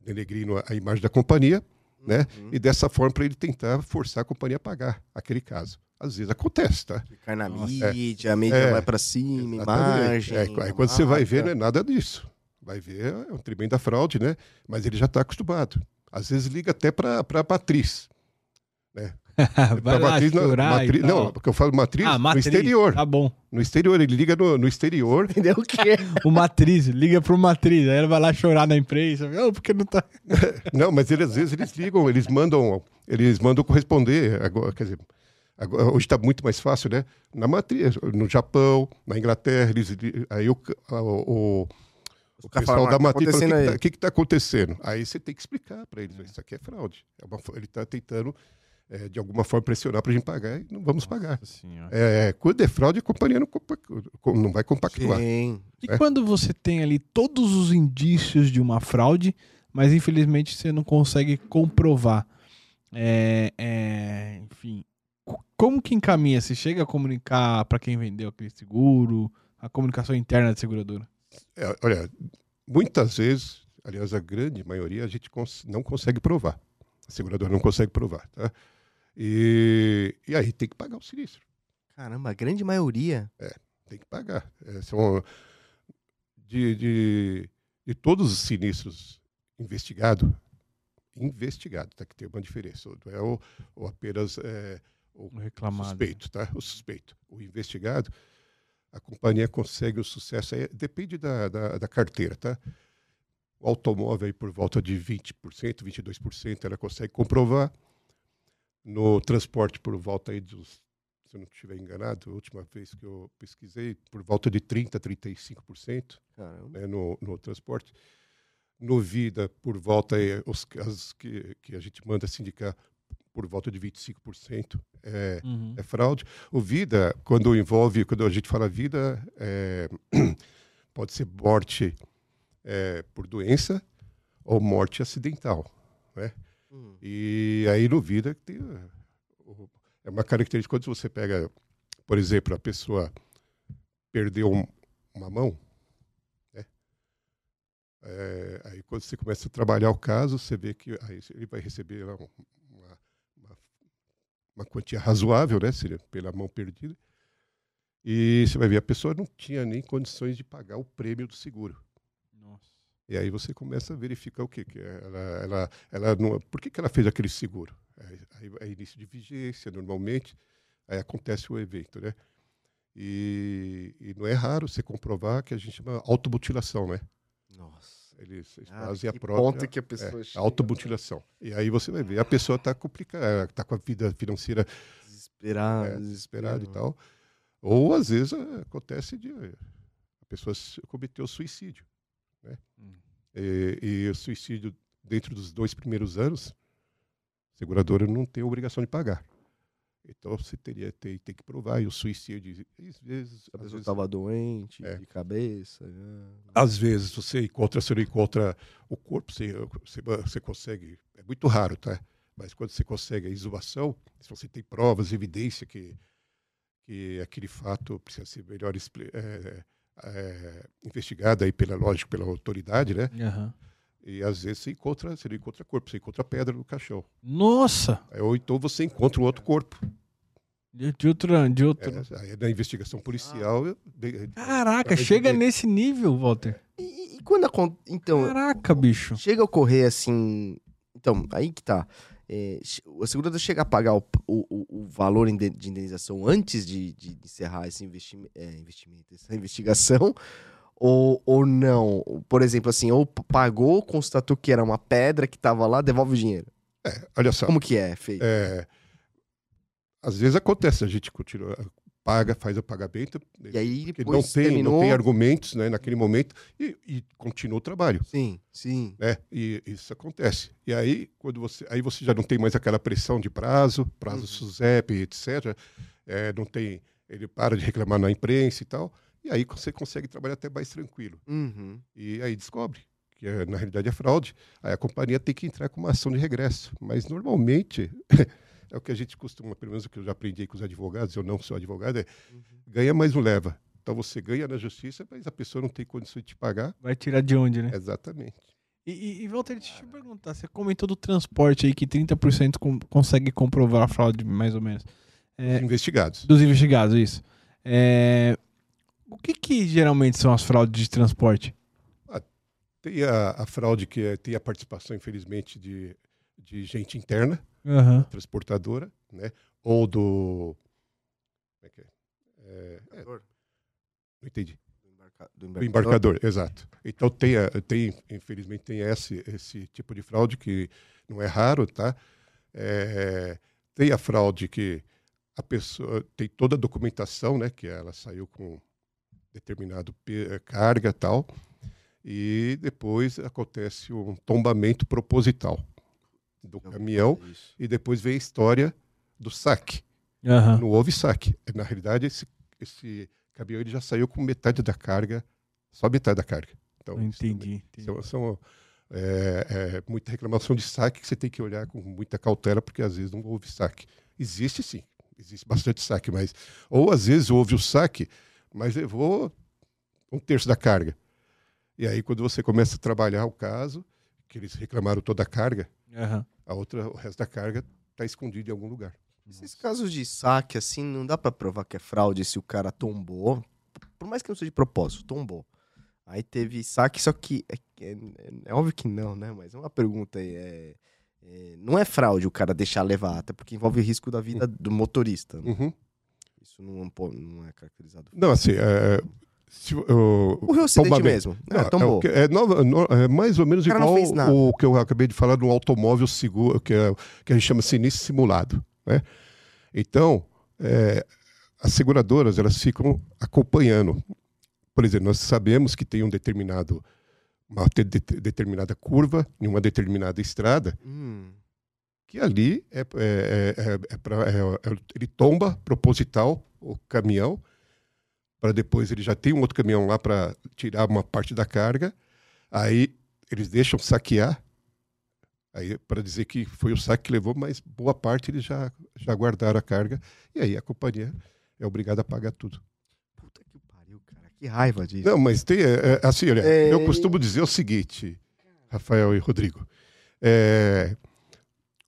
denegrindo a imagem da companhia, né? Uhum. E dessa forma para ele tentar forçar a companhia a pagar aquele caso. Às vezes acontece, tá? Cai na Nossa, mídia, a mídia É, vai pra cima, Exatamente. imagem. É, aí quando você vai ver, não é marca. nada disso. Vai ver, é um tremenda fraude, né? Mas ele já está acostumado. Às vezes liga até para a matriz. vai Pra lá matriz, não, chorar matri- tal. não, porque eu falo matriz ah, no matriz. exterior. Tá bom. No exterior, ele liga no, no exterior. Entendeu o quê? O matriz, liga pro matriz. Aí ela vai lá chorar na imprensa. Oh, porque não tá. Não, mas ele, às vezes eles ligam, eles mandam, eles mandam corresponder. Agora, quer dizer, agora- hoje está muito mais fácil, né? Na matriz, no Japão, na Inglaterra, eles, aí o, o, o cara pessoal fala, da "Mas tá matriz fala, o que aí?" tá- está acontecendo? Aí você tem que explicar para eles, isso aqui é fraude. É uma ele está tentando, eh, de alguma forma, pressionar para a gente pagar e não vamos pagar. Nossa senhora. É, quando é fraude, a companhia não, não vai compactuar. Sim. E É. quando você tem ali todos os indícios de uma fraude, mas infelizmente você não consegue comprovar. É, é, enfim, co- como que encaminha? Você chega a comunicar para quem vendeu aquele seguro, a comunicação interna da seguradora? É, olha, muitas vezes, aliás, a grande maioria, a gente cons- não consegue provar. A seguradora não consegue provar, tá? E, e aí tem que pagar o sinistro. Caramba, a grande maioria. Tem que pagar. É, são de, de, de todos os sinistros investigados, investigado, tá? Que tem uma diferença. Não é o, o apenas é, o reclamado. suspeito, tá? O suspeito. O investigado, a companhia consegue o sucesso. Aí, depende da, da, da carteira, tá? O automóvel aí por volta de 20%, 22%, ela consegue comprovar. No transporte por volta aí dos, se eu não estiver enganado, a última vez que eu pesquisei, por volta de 30%, 35% Caramba. né, no, no transporte. No vida, por volta, aí, os casos que, que a gente manda sindicar, por volta de 25% é, Uhum. é fraude. O vida, quando envolve, quando a gente fala vida, é, pode ser morte é, por doença ou morte acidental. Né? Hum. E aí no vida tem, é uma característica quando você pega, por exemplo, a pessoa perdeu um- uma mão, né? É, aí quando você começa a trabalhar o caso, você vê que aí ele vai receber lá um- uma, uma, uma quantia razoável, né? Seria pela mão perdida. E você vai ver, a pessoa não tinha nem condições de pagar o prêmio do seguro. E aí você começa a verificar o que que é. ela, ela, ela não, por que, que ela fez aquele seguro? Aí, aí é início de vigência, normalmente, aí acontece o evento, né? E, e não é raro você comprovar que a gente chama automutilação, né? Nossa. Eles, eles Ah, fazem a própria ponto que a pessoa é, chega. automutilação. E aí você vai ver, a pessoa está complicada, está com a vida financeira Desesperado, é, desesperada e tal. Ou às vezes acontece de a pessoa cometeu suicídio. Né? Hum. E, e o suicídio, dentro dos dois primeiros anos, a seguradora não tem obrigação de pagar. Então você teria tem, tem que provar. E o suicídio, às vezes. A pessoa estava doente, É. de cabeça. né? às vezes você encontra, você não encontra o corpo, você, você, você consegue. É muito raro, tá? Mas quando você consegue a exumação, se você tem provas, evidência que, que aquele fato precisa ser melhor é, é, investigado aí pela lógico pela autoridade, né? Aham. E às vezes você encontra, você não encontra corpo, você encontra pedra no caixão. Nossa! Aí, Ou então você encontra um outro corpo. De, de outro. De outro... É, na investigação policial. de- Caraca, chega de- nesse nível, Walter. E, e- e quando acontece. Então, Caraca, bicho. chega a ocorrer assim. Então, aí que tá. É, a seguradora chega a pagar o, o, o- valor de indenização antes de, de encerrar esse investi é, investimento, essa investigação? Ou, ou não? Por exemplo, assim, ou pagou, constatou que era uma pedra que tava lá, devolve o dinheiro. Olha só. Como que é feito? É, às vezes acontece, a gente continua, paga, faz o pagamento, e aí depois não tem, terminou. não tem argumentos né, naquele momento e, e continua o trabalho. Sim, sim. Né? E isso acontece. E aí, quando você, aí você já não tem mais aquela pressão de prazo, prazo Uhum. SUSEP, etc. É, não tem, ele para de reclamar na imprensa e tal. E aí você consegue trabalhar até mais tranquilo. Uhum. E aí descobre que é, na realidade é fraude. Aí a companhia tem que entrar com uma ação de regresso. Mas normalmente é o que a gente costuma, pelo menos o que eu já aprendi com os advogados, eu não sou advogado, é Uhum. ganha, mas não leva. Então você ganha na justiça, mas a pessoa não tem condição de te pagar. Vai tirar de onde, né? Exatamente. E, e, e Walter, deixa eu te perguntar. Você comentou do transporte aí que 30% com, consegue comprovar a fraude, mais ou menos. É, Os investigados. dos investigados, isso. É, o que, que geralmente são as fraudes de transporte? Tem a, a fraude que é, tem a participação, infelizmente, de, de gente interna, Aham. transportadora, né? Ou do. Como é que é? É, é, não entendi. Do, embarca- do Do embarcador, exato. Então tem, a- tem infelizmente, tem esse, esse tipo de fraude que não é raro, tá? É, tem a fraude que a pessoa tem toda a documentação, né? Que ela saiu com determinado pe- carga tal, e depois acontece um tombamento proposital do caminhão Isso. e depois vem a história do saque. Aham. Não houve saque. Na realidade, esse, esse caminhão ele já saiu com metade da carga, só metade da carga. Então, Entendi. entendi. São, são, é, é, muita reclamação de saque que você tem que olhar com muita cautela, porque às vezes não houve saque. Existe sim, existe bastante saque, mas. Ou às vezes houve o saque, mas levou um terço da carga. E aí, quando você começa a trabalhar o caso, que eles reclamaram toda a carga, Aham. A outra, o resto da carga está escondido em algum lugar. Esses casos de saque, assim, não dá pra provar que é fraude se o cara tombou. Por mais que não seja de propósito, tombou. Aí teve saque, só que. É, é- é óbvio que não, né? Mas é uma pergunta aí. é- é, não é fraude o cara deixar levar, até porque envolve o risco da vida do motorista. né? Uhum. Isso não, pô, não é caracterizado. Não, assim, é, se, o, O acidente tombamento- mesmo. Não, É, é, é nova- no- é mais ou menos O igual o que eu acabei de falar no automóvel seguro, que, é, que a gente chama sinistro simulado. Né? Então, é, as seguradoras elas ficam acompanhando. Por exemplo, nós sabemos que tem um determinado uma de- determinada curva em uma determinada estrada Hum, que ali é, é, é- é pra- é- é- ele tomba proposital o caminhão para depois ele já tem um outro caminhão lá para tirar uma parte da carga aí eles deixam saquear aí para dizer que foi o saque que levou mas boa parte eles já já guardaram a carga e aí a companhia é obrigada a pagar tudo puta que pariu, cara. Que raiva disso. não mas tem é, é, assim olha É, eu costumo dizer o seguinte Rafael e Rodrigo é,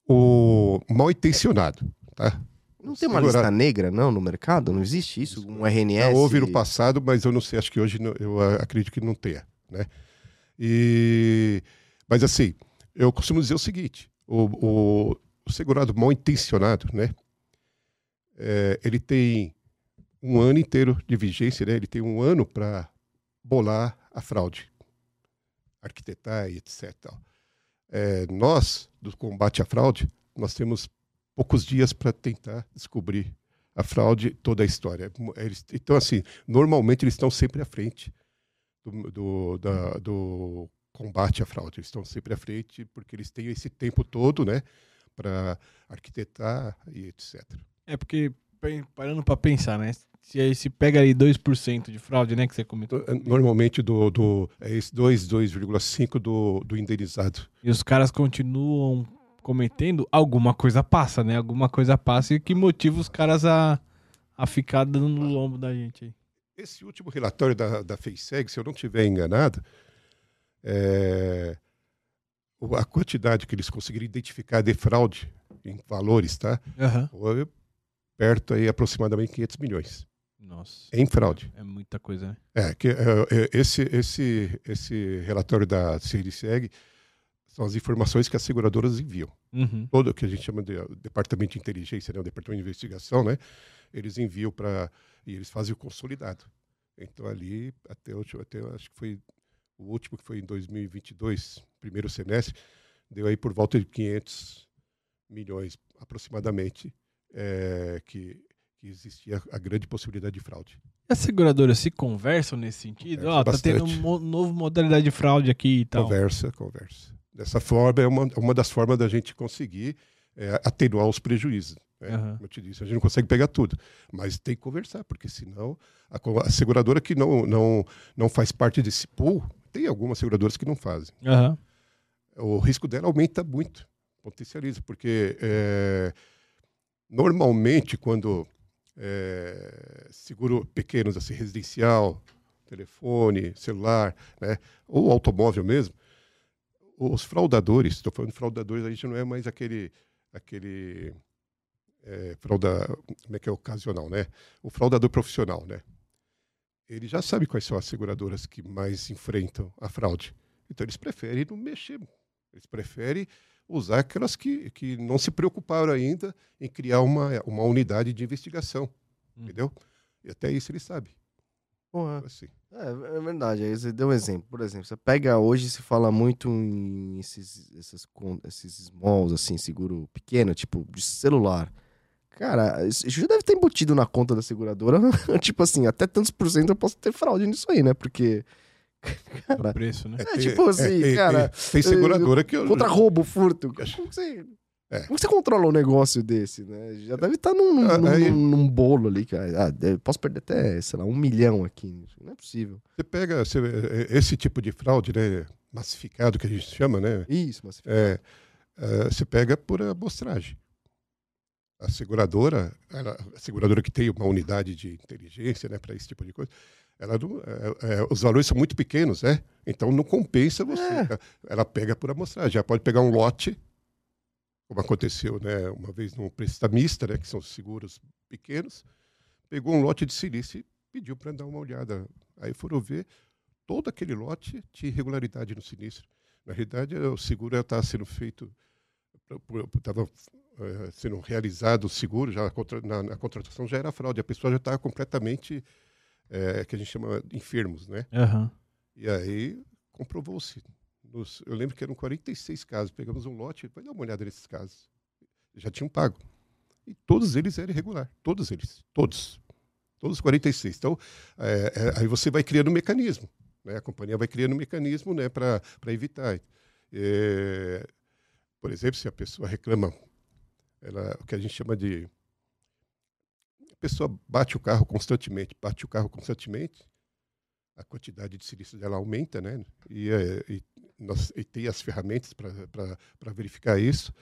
o mal intencionado tá Não tem uma lista negra, não, no mercado? Não existe isso? Um RNS? Já houve no passado, mas eu não sei, acho que hoje eu ah, acredito que não tenha, né? E, mas assim, eu costumo dizer o seguinte, o, o- o segurado mal intencionado, né? É, ele tem um ano inteiro de vigência, né? Ele tem um ano para bolar a fraude, arquitetar e etc. É, nós, do combate à fraude, nós temos poucos dias para tentar descobrir a fraude, toda a história. Eles- então, assim, normalmente eles estão sempre à frente do, do, da- do combate à fraude. Eles estão sempre à frente porque eles têm esse tempo todo, né, para arquitetar e etc. É porque, parando pra pensar, né? Se, aí se pega ali 2% de fraude, né? Que você comentou. Normalmente do, do é esse 2, 2,5 do, do indenizado. E os caras continuam cometendo, alguma coisa passa, né? Alguma coisa passa e que motiva os caras a, a ficar dando no lombo da gente aí. Esse último relatório da, da FACEG, se eu não estiver enganado, é, a quantidade que eles conseguiram identificar de fraude em valores, tá? Foi perto aí aproximadamente 500 milhões Nossa. em fraude. É muita coisa, né? É, que, é, é, esse, esse, esse relatório da CIRSEG são as informações que as seguradoras enviam. Uhum. Todo o que a gente chama de uh, departamento de inteligência, né, o departamento de investigação, né, eles enviam para e eles fazem o consolidado. Então ali até o último, até acho que foi o último que foi em 2022, primeiro semestre, deu aí por volta de 500 milhões aproximadamente é, que, que existia a grande possibilidade de fraude. E as seguradoras se conversam nesse sentido? Conversa Ó, tá tendo um mo- novo modalidade de fraude aqui e tal. Conversa, conversa. Dessa forma, é uma, uma das formas da gente conseguir é, atenuar os prejuízos. né? Aham. Como eu te disse, a gente não consegue pegar tudo, mas tem que conversar, porque senão a, a seguradora que não, não, não faz parte desse pool, tem algumas seguradoras que não fazem. Aham. O risco dela aumenta muito, potencializa, porque é, normalmente quando é, seguro pequenos, assim, residencial, telefone, celular, né, ou automóvel mesmo, os fraudadores, estou falando de fraudadores, a gente não é mais aquele, aquele é, frauda, como é que é ocasional, né? O fraudador profissional, né? Ele já sabe quais são as seguradoras que mais enfrentam a fraude. Então eles preferem não mexer. Eles preferem usar aquelas que, que não se preocuparam ainda em criar uma, uma unidade de investigação. Hum. Entendeu? E até isso ele sabe. Porra. Assim. É, é verdade. Aí você deu um exemplo. Por exemplo, você pega hoje, se fala muito em esses, essas, esses smalls, assim, seguro pequeno, tipo, de celular. Cara, isso já deve ter embutido na conta da seguradora. tipo assim, até tantos por cento eu posso ter fraude nisso aí, né? Porque. O Cara, preço, né? É, tipo assim, tem- cara, Tem, tem seguradora que eu. contra roubo, furto. Como que você. É. Como você controla um negócio desse, né? Já deve estar num, num, Ah, num- num bolo ali, cara. Ah, posso perder até, sei lá, um milhão aqui. Não é possível. Você pega você- esse tipo de fraude, né? Massificado que a gente chama, né? Isso, mas. É, é, você pega por amostragem. A seguradora, ela- a seguradora que tem uma unidade de inteligência, né, para esse tipo de coisa, ela não- é, é, os valores são muito pequenos, né? Então não compensa você. É. Ela pega por amostragem. Já pode pegar um lote como aconteceu né, uma vez num prestamista, né, que são seguros pequenos, pegou um lote de silício e pediu para dar uma olhada. Aí foram ver, todo aquele lote tinha irregularidade no sinistro. Na realidade, o seguro estava sendo feito, estava é, sendo realizado o seguro, já na, na, contratação já era fraude, a pessoa já estava completamente, é, que a gente chama enfermos, né? Uhum. E aí comprovou-se nos, eu lembro que eram 46 casos. Pegamos um lote, vai dar uma olhada nesses casos. Já tinham pago. E todos eles eram irregular. Todos eles. Todos. Todos os 46. Então, é, é, aí você vai criando um mecanismo. Né? A companhia vai criando um mecanismo né, para evitar. É, por exemplo, se a pessoa reclama, ela, o que a gente chama de. A pessoa bate o carro constantemente, bate o carro constantemente, a quantidade de silício dela aumenta, né? E, é, e, nós, e tem as ferramentas para verificar isso.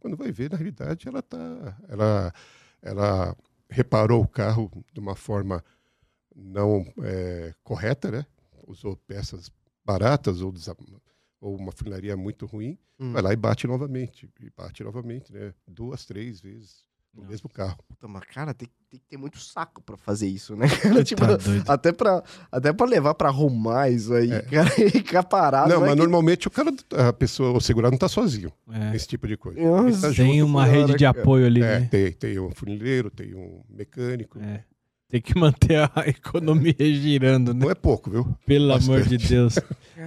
Quando vai ver, na realidade, ela tá, ela, ela reparou o carro de uma forma não é, correta, né? Usou peças baratas ou, ou uma funilaria muito ruim, hum. vai lá e bate novamente, e bate novamente, né? Duas, três vezes no Nossa. mesmo carro. Puta, mas cara, tem, tem, que ter muito saco pra fazer isso, né? Cara, tipo, tá até, pra, até pra levar pra arrumar isso aí, é. cara, e ficar parado. Não, mas que... normalmente o cara, a pessoa, o segurado não tá sozinho é. esse tipo de coisa. Nossa, tá tem uma rede hora, de apoio ali, é, né? Tem, tem um funileiro, tem um mecânico. É. Tem que manter a economia girando, né? Não é pouco, viu? Pelo Bastante. amor de Deus.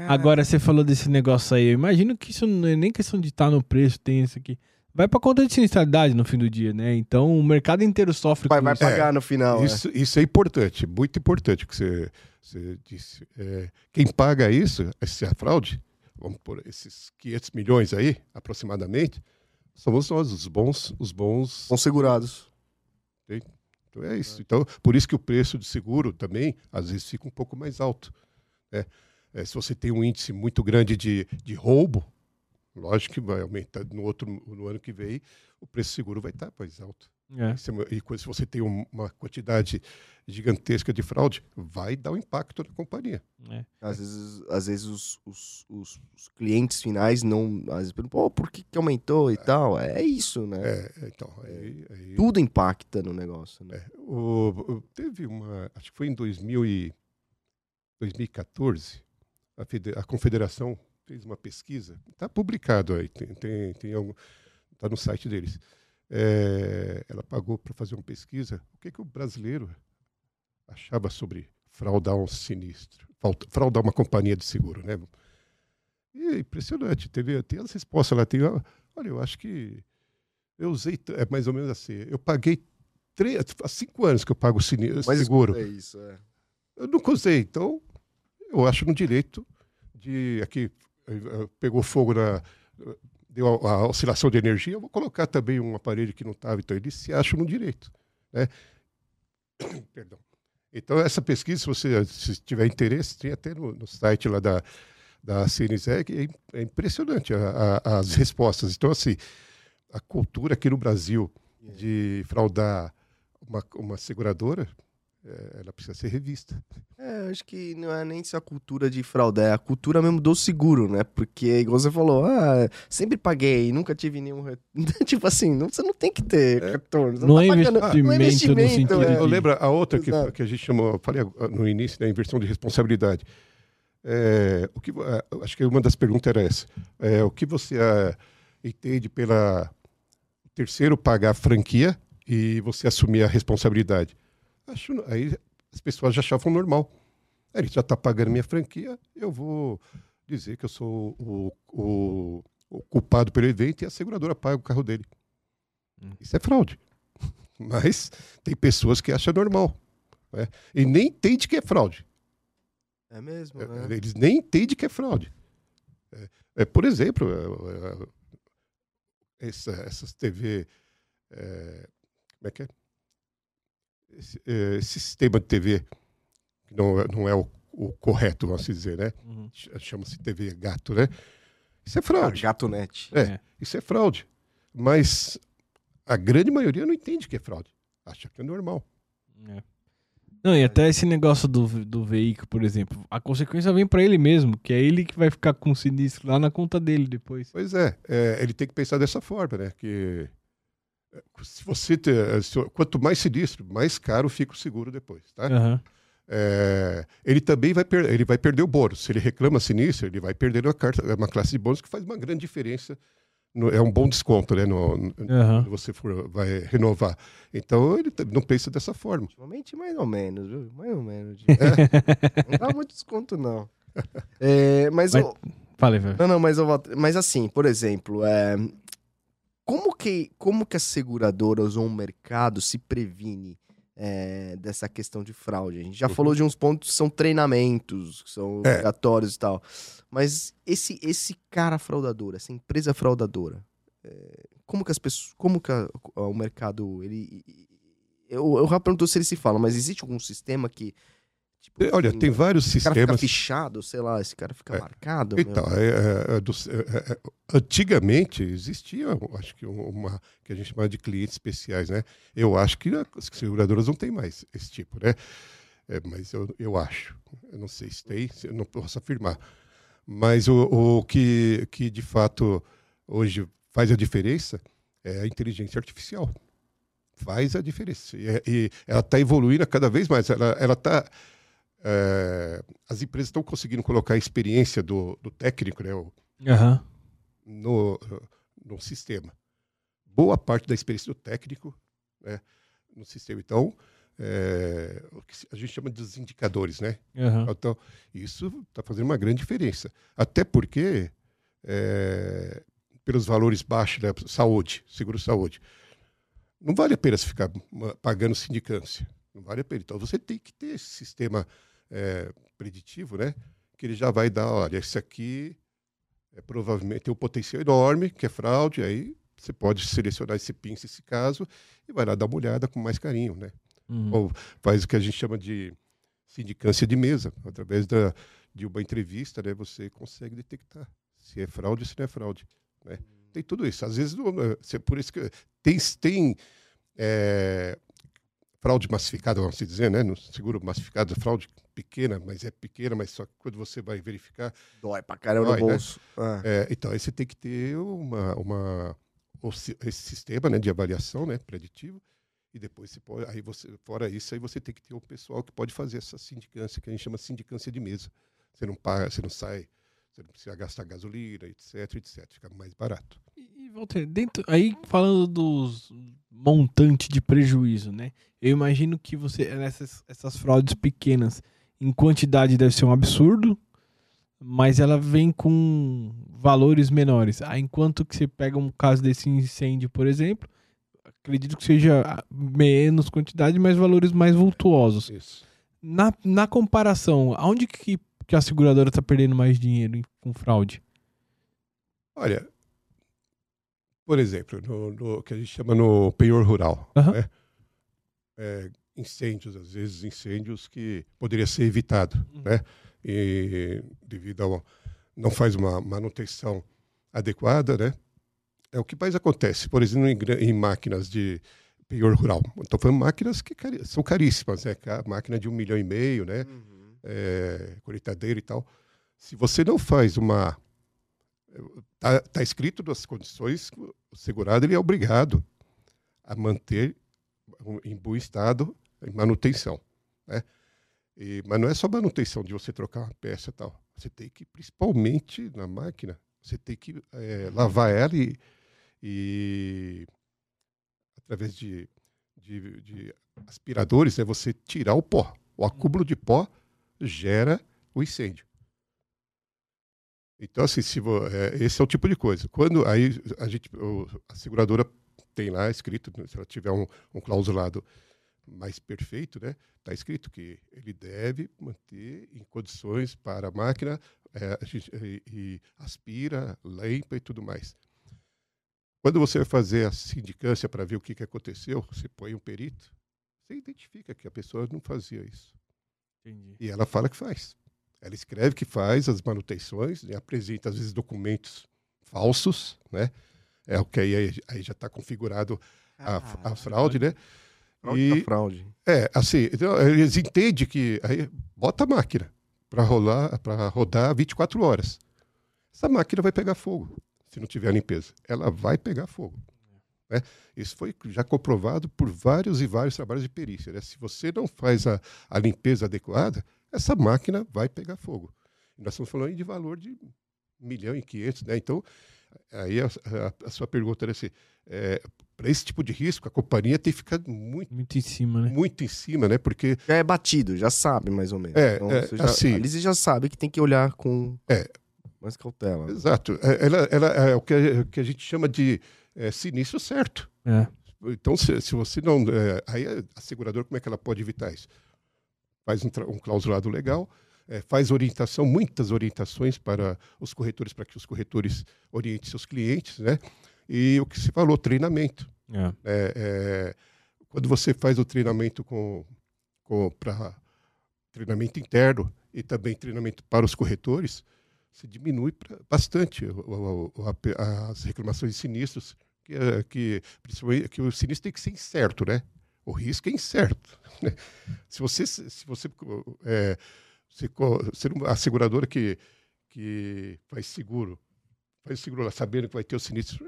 Agora, você falou desse negócio aí. Eu imagino que isso não é nem questão de estar tá no preço, tem isso aqui vai para conta de sinistralidade no fim do dia, né? Então o mercado inteiro sofre vai, com vai isso. Vai pagar é, no final. Isso é. isso é importante, muito importante o que você, você disse. É, quem paga isso, essa fraude, vamos por esses 500 milhões aí, aproximadamente, somos nós, os bons, os bons. Bons segurados. Então é isso. Então, por isso que o preço de seguro também, às vezes, fica um pouco mais alto. Né? É, se você tem um índice muito grande de, de roubo, Lógico que vai aumentar no outro no ano que vem, o preço seguro vai estar mais alto. É. E se você tem uma quantidade gigantesca de fraude, vai dar um impacto na companhia. É. Às vezes, às vezes os, os, os, os, clientes finais não. Às vezes perguntam, por que, que aumentou e é. tal? É isso, né? É, então, aí, aí... Tudo impacta no negócio. Né? É, o, teve uma. Acho que foi em 2000 e, 2014, a, a Confederação fez uma pesquisa, está publicado aí, tem, tem, tem algum, está no site deles. É, ela pagou para fazer uma pesquisa. O que, que o brasileiro achava sobre fraudar um sinistro, fraudar uma companhia de seguro, né? E é impressionante, teve, tem as respostas lá, tem, olha, eu acho que eu usei, é mais ou menos assim, eu paguei três, há cinco anos que eu pago o seguro. É isso, é. Eu nunca usei, então eu acho no direito de aqui pegou fogo na. deu a, a, oscilação de energia, eu vou colocar também um aparelho que não estava. Então, eles se acham no direito. Né? Perdão. Então, essa pesquisa, se você se tiver interesse, tem até no, no site lá da, da CNZEG, é, é impressionante a, a, as respostas. Então, assim, a cultura aqui no Brasil de fraudar uma, uma seguradora é, ela precisa ser revista. É, acho que não é nem só a cultura de fraude, é a cultura mesmo do seguro, né? Porque, igual você falou, ah, sempre paguei, nunca tive nenhum. tipo assim, não, você não tem que ter é. retorno. Não, não, é investimento, ah, não é investimento no é. Eu lembro a outra que, que a gente chamou, falei no início, da né, inversão de responsabilidade. É, o que, acho que uma das perguntas era essa. É, o que você é, entende pela terceiro pagar a franquia e você assumir a responsabilidade? Acho, aí as pessoas já achavam normal. Ele já está pagando minha franquia, eu vou dizer que eu sou o, o, o, culpado pelo evento e a seguradora paga o carro dele. Hum. Isso é fraude. Mas tem pessoas que acham normal. Né? E nem entende que é fraude. É mesmo, é, né? Eles nem entendem que é fraude. É, é por exemplo, é, é, essa, essas TV. como é que é? esse, esse sistema de TV, que não, é, não é o, o correto, vamos dizer, né? Uhum. Chama-se TV gato, né? Isso é fraude. Ah, gato net. É, é, isso é fraude. Mas a grande maioria não entende que é fraude. Acha que é normal. É. Não, e até esse negócio do, do veículo, por exemplo, a consequência vem pra ele mesmo, que é ele que vai ficar com o sinistro lá na conta dele depois. Pois é, é, ele tem que pensar dessa forma, né? Que é, se você ter, se- quanto mais sinistro, mais caro fica o seguro depois, tá? Aham. É, ele também vai, per- ele vai perder o bônus. Se ele reclama sinistro, ele vai perder uma, carta, uma classe de bônus que faz uma grande diferença. no- é um bom desconto, né? No, no- Aham. quando você for, vai renovar. Então ele não pensa dessa forma. Ultimamente, mais ou menos, viu? Mais ou menos. Não dá muito desconto, não. É, mas, Falei, velho. Não, não, mas, Walter, mas assim, por exemplo, é, como, que, como que as seguradoras ou o mercado se previne é, dessa questão de fraude? A gente já Uhum. falou de uns pontos que são treinamentos, que são É. obrigatórios e tal. Mas esse, esse cara fraudador, essa empresa fraudadora, é, como que as pessoas. Como que a- o mercado. Ele, eu, eu já perguntou se ele se fala, mas existe algum sistema que. Tipo, Olha, assim, tem vários esse cara fica sistemas. fichado, sei lá, esse cara fica É. marcado. Então, é, é, é, é, é, é, antigamente existia, acho que uma que a gente chama de clientes especiais, né? Eu acho que as seguradoras não têm mais esse tipo, né? Mas eu, eu acho, eu não sei se tem, se- eu não posso afirmar. Mas o, o que, que de fato hoje faz a diferença é a inteligência artificial. Faz a diferença. E, e ela está evoluindo cada vez mais. Ela está é, as empresas estão conseguindo colocar a experiência do, do técnico né, o- Aham. no, no sistema. Boa parte da experiência do técnico né, no sistema. Então, é, o que a gente chama dos indicadores, né? Aham. Então, isso está fazendo uma grande diferença. Até porque, é, pelos valores baixos da saúde, seguro-saúde, não vale a pena ficar pagando sindicância. Não vale a pena. Então, você tem que ter esse sistema é, preditivo, né? Que ele já vai dar, olha, esse aqui é, provavelmente tem um potencial enorme, que é fraude, aí você pode selecionar esse pinça, esse caso, e vai lá dar uma olhada com mais carinho, né? Uhum. ou faz o que a gente chama de sindicância de mesa. Através da, de uma entrevista, né, você consegue detectar se é fraude ou se não é fraude. Né? Tem tudo isso. Às vezes, não, é, se- por isso que tem, tem é, fraude massificada, vamos dizer, né? No seguro massificado, fraude pequena, mas é pequena, mas só que quando você vai verificar. Dói pra caramba Dói, no né? bolso. Ah. é, então, aí você tem que ter uma, uma, esse sistema né, de avaliação né, preditivo. E depois, você pode, aí você, fora isso, aí você tem que ter o pessoal que pode fazer essa sindicância, que a gente chama de sindicância de mesa. Você não paga, você não sai, você não precisa gastar gasolina, etc, etc. Fica mais barato. E, Walter, dentro, aí falando dos montantes de prejuízo, né? Eu imagino que você, nessas essas fraudes pequenas, em quantidade deve ser um absurdo, mas ela vem com valores menores. Aí, enquanto que você pega um caso desse incêndio, por exemplo, acredito que seja ah, menos quantidade, mas valores mais vultuosos. Isso. Na, na comparação, aonde que, que a seguradora está perdendo mais dinheiro com fraude? Olha, por exemplo, no, no que a gente chama no penhor rural, Aham. né? É, incêndios, às vezes incêndios que poderia ser evitado, Uhum. né? E devido a não faz uma manutenção adequada, né? É o que mais acontece, por exemplo, em, em máquinas de penhor rural. Estou falando máquinas que cari- são caríssimas, né? Ca- Máquina de um milhão e meio, né? Uhum. é, colheitadeira e tal. Se você não faz uma. Está tá escrito nas condições que o segurado ele é obrigado a manter em bom estado em manutenção. Né? E, mas não é só manutenção de você trocar uma peça e tal. Você tem que, principalmente na máquina, você tem que é, lavar ela e, e através de, de, de aspiradores, né, você tirar o pó. O acúmulo de pó gera o incêndio. Então, assim, se é, esse é o tipo de coisa. Quando aí a gente, a seguradora tem lá escrito, se ela tiver um, um clausulado mais perfeito, né, está escrito que ele deve manter em condições para a máquina é, e, e aspira, limpa e tudo mais. Quando você vai fazer a sindicância para ver o que, que aconteceu, você põe um perito, você identifica que a pessoa não fazia isso. Entendi. E ela fala que faz. Ela escreve que faz as manutenções, e apresenta, às vezes, documentos falsos, né? É o que aí, aí já está configurado a, a fraude, né? Fraude E- da fraude. É, assim, então, eles entendem que aí bota a máquina para rolar, para rodar 24 horas. Essa máquina vai pegar fogo se não tiver limpeza. Ela vai pegar fogo. né? Isso foi já comprovado por vários e vários trabalhos de perícia. né? Se você não faz a, a limpeza adequada, essa máquina vai pegar fogo. Nós estamos falando de valor de 1 milhão e 500, né? Então, aí a, a- a sua pergunta era assim, para esse tipo de risco, a companhia tem que ficar muito Muito em cima, né? muito em cima, né? Porque Já é batido, já sabe mais ou menos. É, é, você já, assim- Ali você já sabe que tem que olhar com É. mais cautela. Exato. É, Ela, ela é o que, a, o que a gente chama de é, sinistro certo. É. Então, se, se você não. é, aí a seguradora, como é que ela pode evitar isso? Faz um, um clausulado legal, é, faz orientação, muitas orientações para os corretores, para que os corretores orientem seus clientes, né? E o que se falou, treinamento. É. É, é, quando você faz o treinamento com, com para treinamento interno e também treinamento para os corretores, se diminui pra- bastante o- o- a as reclamações de sinistros, que, é- que, que o sinistro tem que ser incerto, né? O risco é incerto. né? Se você, se você, é, se, ser uma- a seguradora que, que faz seguro, faz seguro lá sabendo que vai ter o sinistro,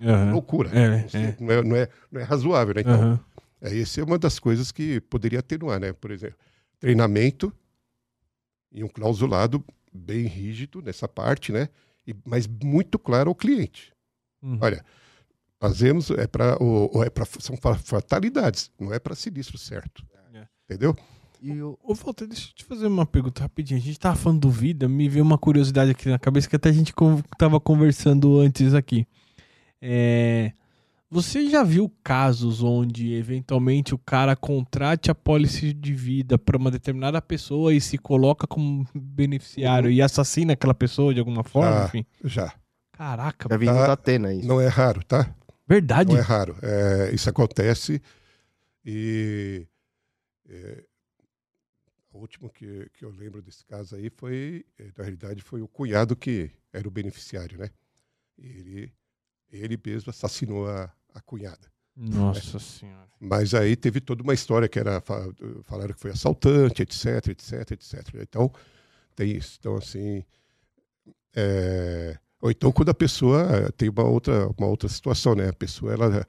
Aham. loucura. É, Isso é. Não, é, não, é, não é razoável, né? Então, Aham. é, essa é uma das coisas que poderia atenuar, né? Por exemplo, treinamento e um clausulado bem rígido nessa parte, né? E, mas muito claro ao cliente. Uhum. Olha, fazemos é para é para são fa- fatalidades, não é para sinistro certo. É. Entendeu? E o, Ô, Walter, deixa eu te fazer uma pergunta rapidinho. A gente tava falando do vida, me veio uma curiosidade aqui na cabeça que até a gente tava conversando antes aqui. É, Você já viu casos onde eventualmente o cara contrate a pólice de vida para uma determinada pessoa e se coloca como beneficiário Uhum. e assassina aquela pessoa de alguma forma? Ah, Enfim. Já. Caraca, já vi Tá. isso. Não é raro, tá? Verdade? Não é raro. É, isso acontece e é, o último que, que eu lembro desse caso aí foi, eh, na realidade, foi o cunhado que era o beneficiário, né? Ele, ele mesmo assassinou a, a cunhada. Nossa senhora. Mas aí teve toda uma história que era fa- falaram que foi assaltante, etc, etc, etc. Então tem isso. Então assim, é, ou então quando a pessoa eh, tem uma outra uma outra situação, né? A pessoa ela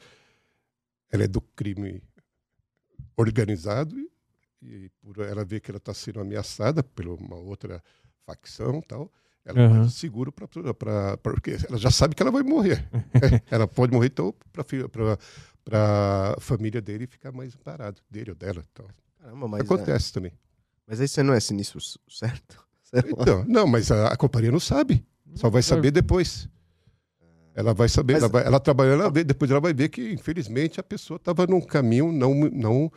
ela é do crime organizado e, e por ela ver que ela está sendo ameaçada por uma outra facção, tal. Ela Aham. faz seguro para porque ela já sabe que ela vai morrer. ela pode morrer então para para a família dele ficar mais parado, dele ou dela. Então. Caramba, mas, é, Acontece também. mas aí você não é sinistro, certo? Então, não, mas a, a companhia não sabe. Só vai saber depois. Ela vai saber, Mas- ela, vai, ela trabalhando, ela vê, depois ela vai ver que, infelizmente, a pessoa estava num caminho não, não,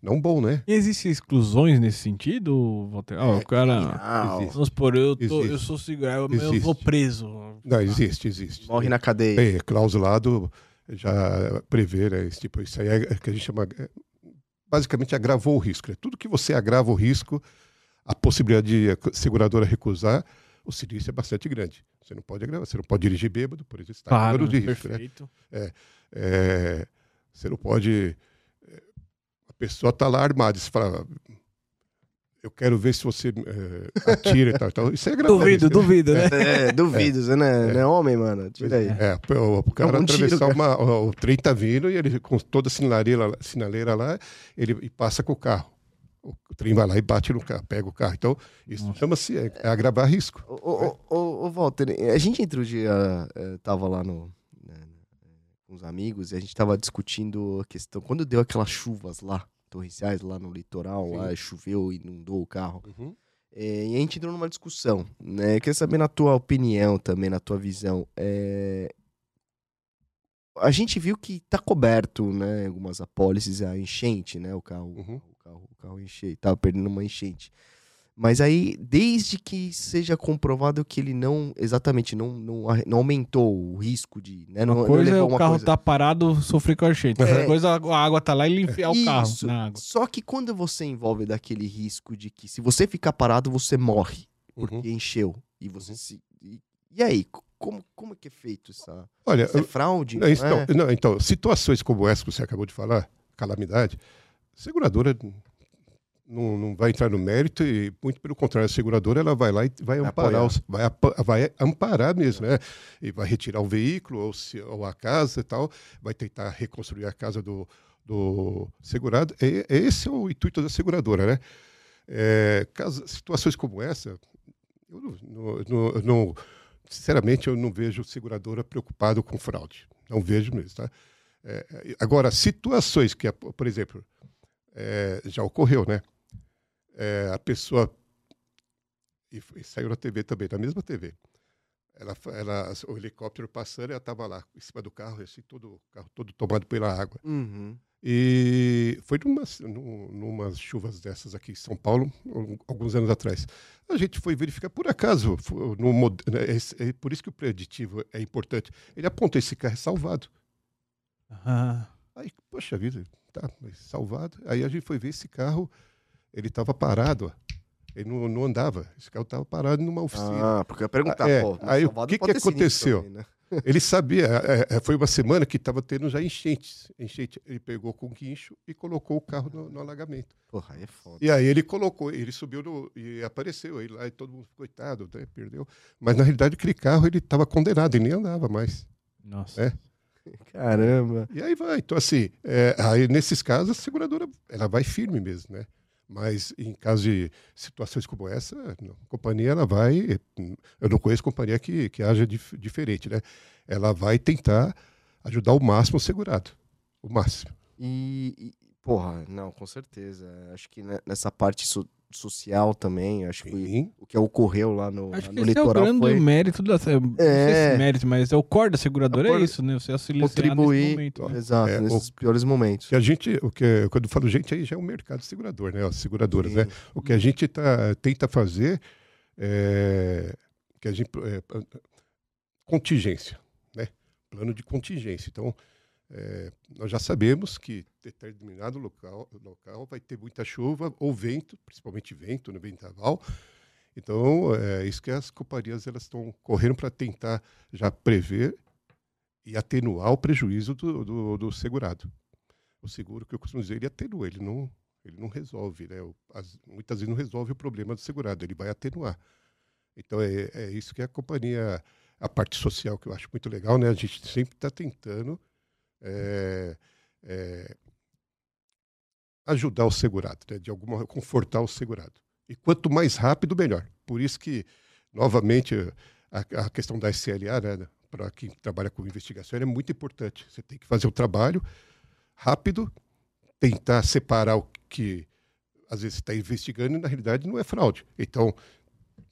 não bom, né? E existem exclusões nesse sentido, Walter? Ah, o cara. Não, existe. Vamos supor, eu, tô, Existe. eu sou segurado, eu, eu Existe. vou preso. Não, existe, existe. morre na cadeia. É, clausulado já prevê, né, esse tipo, isso aí é que a gente chama, é, basicamente agravou o risco. Né? Tudo que você agrava o risco, a possibilidade de a seguradora recusar, o sinistro é bastante grande. Você não pode agravar, você não pode dirigir bêbado, por exemplo, você está Claro, o risco. Né? perfeito. É, você não pode. é, A pessoa está lá armada, você fala. Eu quero ver se você é, atira e tal. Então, isso é agravar Duvido, né? duvido, né? É, duvido, você não é, não é homem, mano. Tira aí. É, o, o cara um tiro, atravessar cara. uma, o, o trem tá vindo e ele com toda a sinaleira, sinaleira lá, ele e passa com o carro. O, trem vai lá e bate no carro, pega o carro. Então, isso chama-se é, é agravar risco. Ô, ô, ô, ô, ô, Walter, a gente outro dia eh, tava lá no, né, com os amigos e a gente tava discutindo a questão. Quando deu aquelas chuvas lá, torrenciais, lá no litoral, Sim. lá choveu e inundou o carro. eh, e a gente entrou numa discussão, né? Eu queria saber na tua opinião também, na tua visão. eh, a gente viu que tá coberto, né? Algumas apólices, a enchente, né? O carro, Uhum. O carro, o carro enchente, tava perdendo uma enchente. Mas aí, desde que seja comprovado que ele não, exatamente, não, não, não aumentou o risco de, né? Não, Uma não coisa é levou o uma carro coisa. tá parado, sofrer com a enchente. Outra É. coisa, a água tá lá e ele enfiar o carro na água. Só que quando você envolve daquele risco de que se você ficar parado, você morre, porque Uhum. encheu. E você se. E, e aí, como, como é que é feito essa. Olha, Isso é fraude? Não, não então, é? não, então, situações como essa que você acabou de falar, calamidade, seguradora não, não vai entrar no mérito e, muito pelo contrário, a seguradora ela vai lá e vai, amparar, os- vai, vai amparar mesmo, né? E vai retirar o veículo ou, se- ou a casa e tal, vai tentar reconstruir a casa do, do segurado. E, esse é o intuito da seguradora, né? É, caso, situações como essa, eu não, não- não- sinceramente, eu não vejo seguradora preocupado com fraude. Não vejo mesmo, tá? É, agora, situações que, por exemplo, é, já ocorreu, né? É, a pessoa e, e saiu na TV também, na mesma TV. Ela, ela, o helicóptero passando, ela estava lá em cima do carro, assim, todo o carro todo tomado pela água. Uhum. E foi numas, num- numas chuvas dessas aqui em São Paulo, al- alguns anos atrás. A gente foi verificar, por acaso, no, esse- é por isso que o preditivo é importante. Ele aponta esse carro é salvado. Ah, Aí, poxa vida, tá mas salvado. Aí a gente foi ver esse carro, ele estava parado, ó. ele não, não andava. Esse carro estava parado numa oficina. Ah, porque eu ia perguntar, Ah, é. pô, mas Aí, o que que aconteceu? também, né? Ele sabia, é, é, foi uma semana que estava tendo já enchentes. Enchente. Ele pegou com guincho e colocou o carro no, no alagamento. Porra, aí é foda. E aí ele colocou, ele subiu no, e apareceu ele lá e todo mundo, coitado, né, perdeu. Mas na realidade aquele carro ele estava condenado, ele nem andava mais. nossa. É. Caramba. E aí vai. Então, assim, é, aí nesses casos, a seguradora ela vai firme mesmo, né? Mas em caso de situações como essa, não, a companhia ela vai. Eu não conheço companhia que, que haja dif- diferente, né? Ela vai tentar ajudar o máximo o segurado. O máximo. E, e- porra, não, com certeza. Acho que ne- nessa parte so- social também, acho que Sim. o que ocorreu lá no, Acho lá que no esse é o litoral grande foi mérito da. Não sei É. se mérito, mas é o core da seguradora, É o é isso, né? Você auxiliar nesse contribuir. momento. né? Exato, É, nesses o- piores momentos. Que a gente, o que, quando eu falo gente, aí já é o mercado segurador, né? As seguradoras, Sim. né? O que a gente tá, tenta fazer é que a gente é, contingência, né? Plano de contingência. Então, é, nós já sabemos que determinado local, local vai ter muita chuva ou vento, principalmente vento no vendaval. Então, é isso que as companhias elas estão correndo para tentar já prever e atenuar o prejuízo do, do, do segurado. O seguro que eu costumo dizer, ele atenua, ele não, ele não resolve, né? As- muitas vezes não resolve o problema do segurado, ele vai atenuar. Então é, é isso que a companhia, a parte social que eu acho muito legal, né? A gente sempre está tentando é, é, ajudar o segurado, né? de alguma confortar o segurado. E quanto mais rápido, melhor. Por isso que, novamente, a, a questão da SLA, né? para quem trabalha com investigação, é muito importante. Você tem que fazer o trabalho rápido, tentar separar o que às vezes está investigando e na realidade não é fraude. Então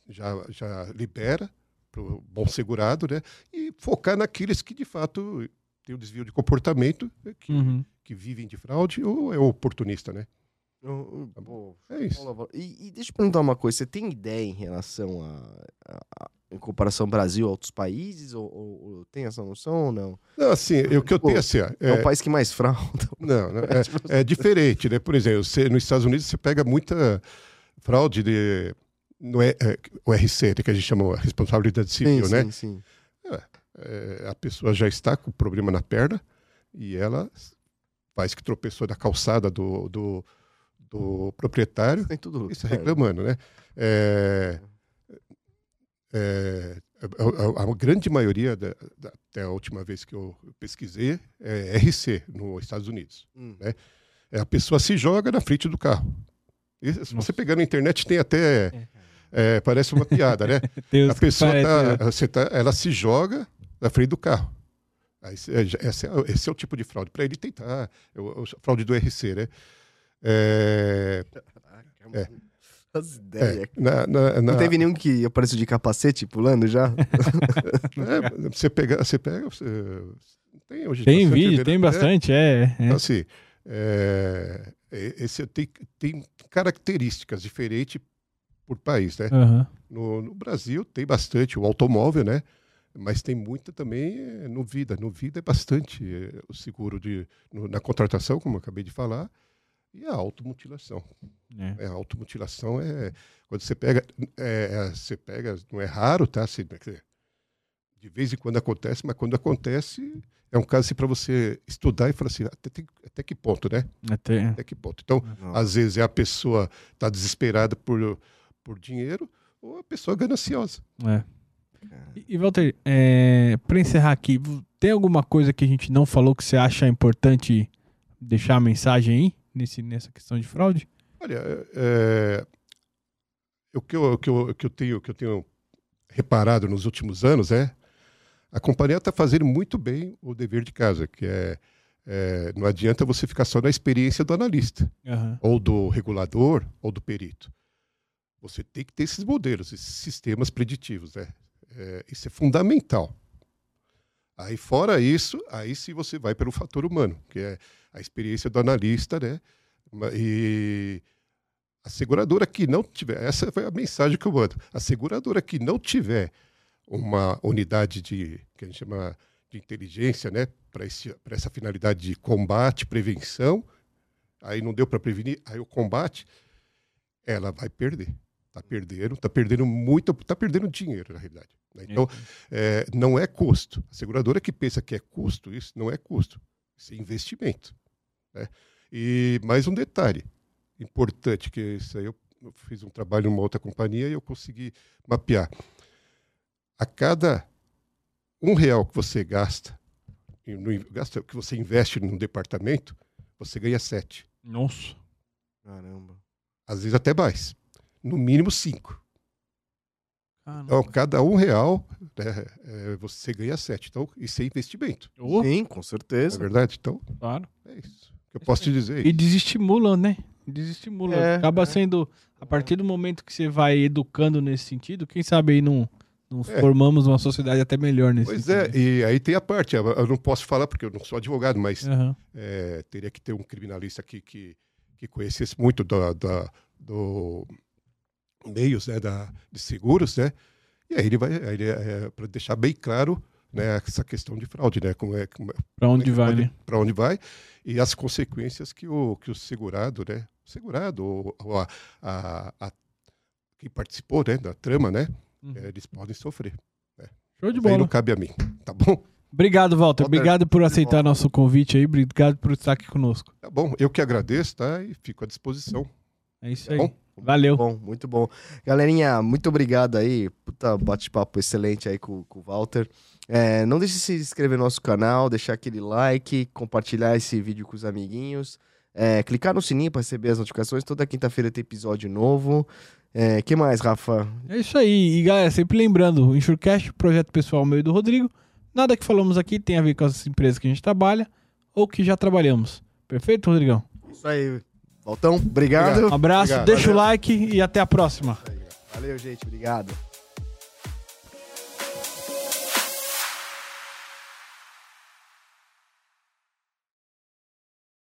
já, já libera para o bom segurado, né? E focar naqueles que de fato têm o desvio de comportamento, né, que, Uhum. que vivem de fraude ou é oportunista, né? Eu- eu- pô, É isso. E, e deixa eu perguntar uma coisa, você tem ideia em relação a, a- a- em comparação Brasil a outros países, ou, ou- ou tem essa noção ou não? Não, assim, eu- o que eu Pô, tenho assim, É, é, o país que mais frauda. não, não, é, é diferente, né? Por exemplo, você, nos Estados Unidos você pega muita fraude de no é, é, o RC, né, que a gente chama de responsabilidade civil, sim, né? sim, sim. É, a pessoa já está com problema na perna e ela faz que tropeçou da calçada do, do, do proprietário Tem tudo. está reclamando, né? É, é, a, a- a grande maioria, da, da- até a última vez que eu pesquisei, é RC nos Estados Unidos. Hum. É, a pessoa se joga na frente do carro. E se você Nossa. pegar na internet, tem até. é, parece uma piada, né? A pessoa parece- tá, você tá, ela se joga na frente do carro. Aí, cê- é, esse, é, o- esse é o tipo de fraude. Para ele tentar, é o, o fraude do RC, né? É, Caraca, É. As ideias. é, na, na- na- Não teve nenhum que apareceu de capacete pulando já? é, você pega, você pega, você- tem hoje Tem bastante vídeo, tem é, bastante, é. é. Então, assim, é, é, esse tem, tem características diferentes por país, né? Aham. No, no Brasil tem bastante o automóvel, né? Mas tem muita também eh, no vida. No vida é bastante eh, o seguro de, no- na contratação, como eu acabei de falar, e a automutilação. É. É, a automutilação é quando você pega, é, é, você pega, não é raro, tá? Assim, De vez em quando acontece, mas quando acontece, é um caso assim, para você estudar e falar assim, até, tem- até que ponto, né? Até... Até que ponto. Então, às vezes é a pessoa está desesperada por, por dinheiro ou a pessoa gananciosa. É. E, e, Walter, é, para encerrar aqui, tem alguma coisa que a gente não falou que você acha importante deixar a mensagem aí nesse, nessa questão de fraude? Olha, é, o, que eu, o, que eu, o que eu tenho, que eu tenho reparado nos últimos anos é a companhia está fazendo muito bem o dever de casa, que é, é, não adianta você ficar só na experiência do analista, Aham. ou do regulador, ou do perito. Você tem que ter esses modelos, esses sistemas preditivos, né? É, isso é fundamental. Aí, fora isso, aí sim você vai pelo fator humano, que é a experiência do analista, né? E a seguradora que não tiver, essa foi a mensagem que eu mando. A seguradora que não tiver uma unidade de que a gente chama de inteligência, né, para essa finalidade de combate, prevenção, aí não deu para prevenir, aí o combate, ela vai perder. Está perdendo, está perdendo muito, está perdendo dinheiro, na realidade. né? Então, é, não é custo. A seguradora que pensa que é custo, isso não é custo. Isso é investimento. Né? E mais um detalhe importante, que isso aí eu, eu fiz um trabalho numa outra companhia e eu consegui mapear. A cada um real que você gasta, no, gasta que você investe num departamento, você ganha sete. Nossa. Caramba. Às vezes até mais. No mínimo cinco. Caramba. Então, cada um real, né, é, você ganha sete. Então, isso é investimento. Oh, Sim, com Não é certeza. verdade? Então, claro. é isso. que eu posso te dizer. E desestimula, né? Desestimula. É, Acaba é. sendo, a partir do momento que você vai educando nesse sentido, quem sabe aí não, não É. formamos uma sociedade até melhor nesse Pois é, sentido. e aí tem a parte, eu não posso falar porque eu não sou advogado, mas é, teria que ter um criminalista aqui que, que conhecesse muito da, da- do meios né, da, de seguros, né? E aí ele vai, para deixar bem claro né, essa questão de fraude, né? Como é, como é, Pra onde como é que vai, né? Para onde vai e as consequências que o, que o segurado, né? O segurado ou, ou a, a, a- quem participou né, da trama, né? Eh, eles podem sofrer. Show de Mas aí bola. não cabe a mim, tá bom? Obrigado, Walter. Obrigado por aceitar bola. nosso convite aí. Obrigado por estar aqui conosco. Tá bom, eu que agradeço, tá? E fico à disposição. É isso Tá aí. bom? Valeu. Bom, muito bom. Galerinha, muito obrigado aí. Puta bate-papo excelente aí com, com o Walter. É, não deixe de se inscrever no nosso canal, deixar aquele like, compartilhar esse vídeo com os amiguinhos. É, clicar no sininho para receber as notificações. Toda quinta-feira tem episódio novo. É, que mais, Rafa? É isso aí. E galera, sempre lembrando, o Insurecast, projeto pessoal meu e do Rodrigo. Nada que falamos aqui tem a ver com as empresas que a gente trabalha ou que já trabalhamos. Perfeito, Rodrigão? Isso aí. Valtão, obrigado. Um abraço, Obrigado. deixa o Valeu. like e até a próxima. Valeu, gente. Obrigado.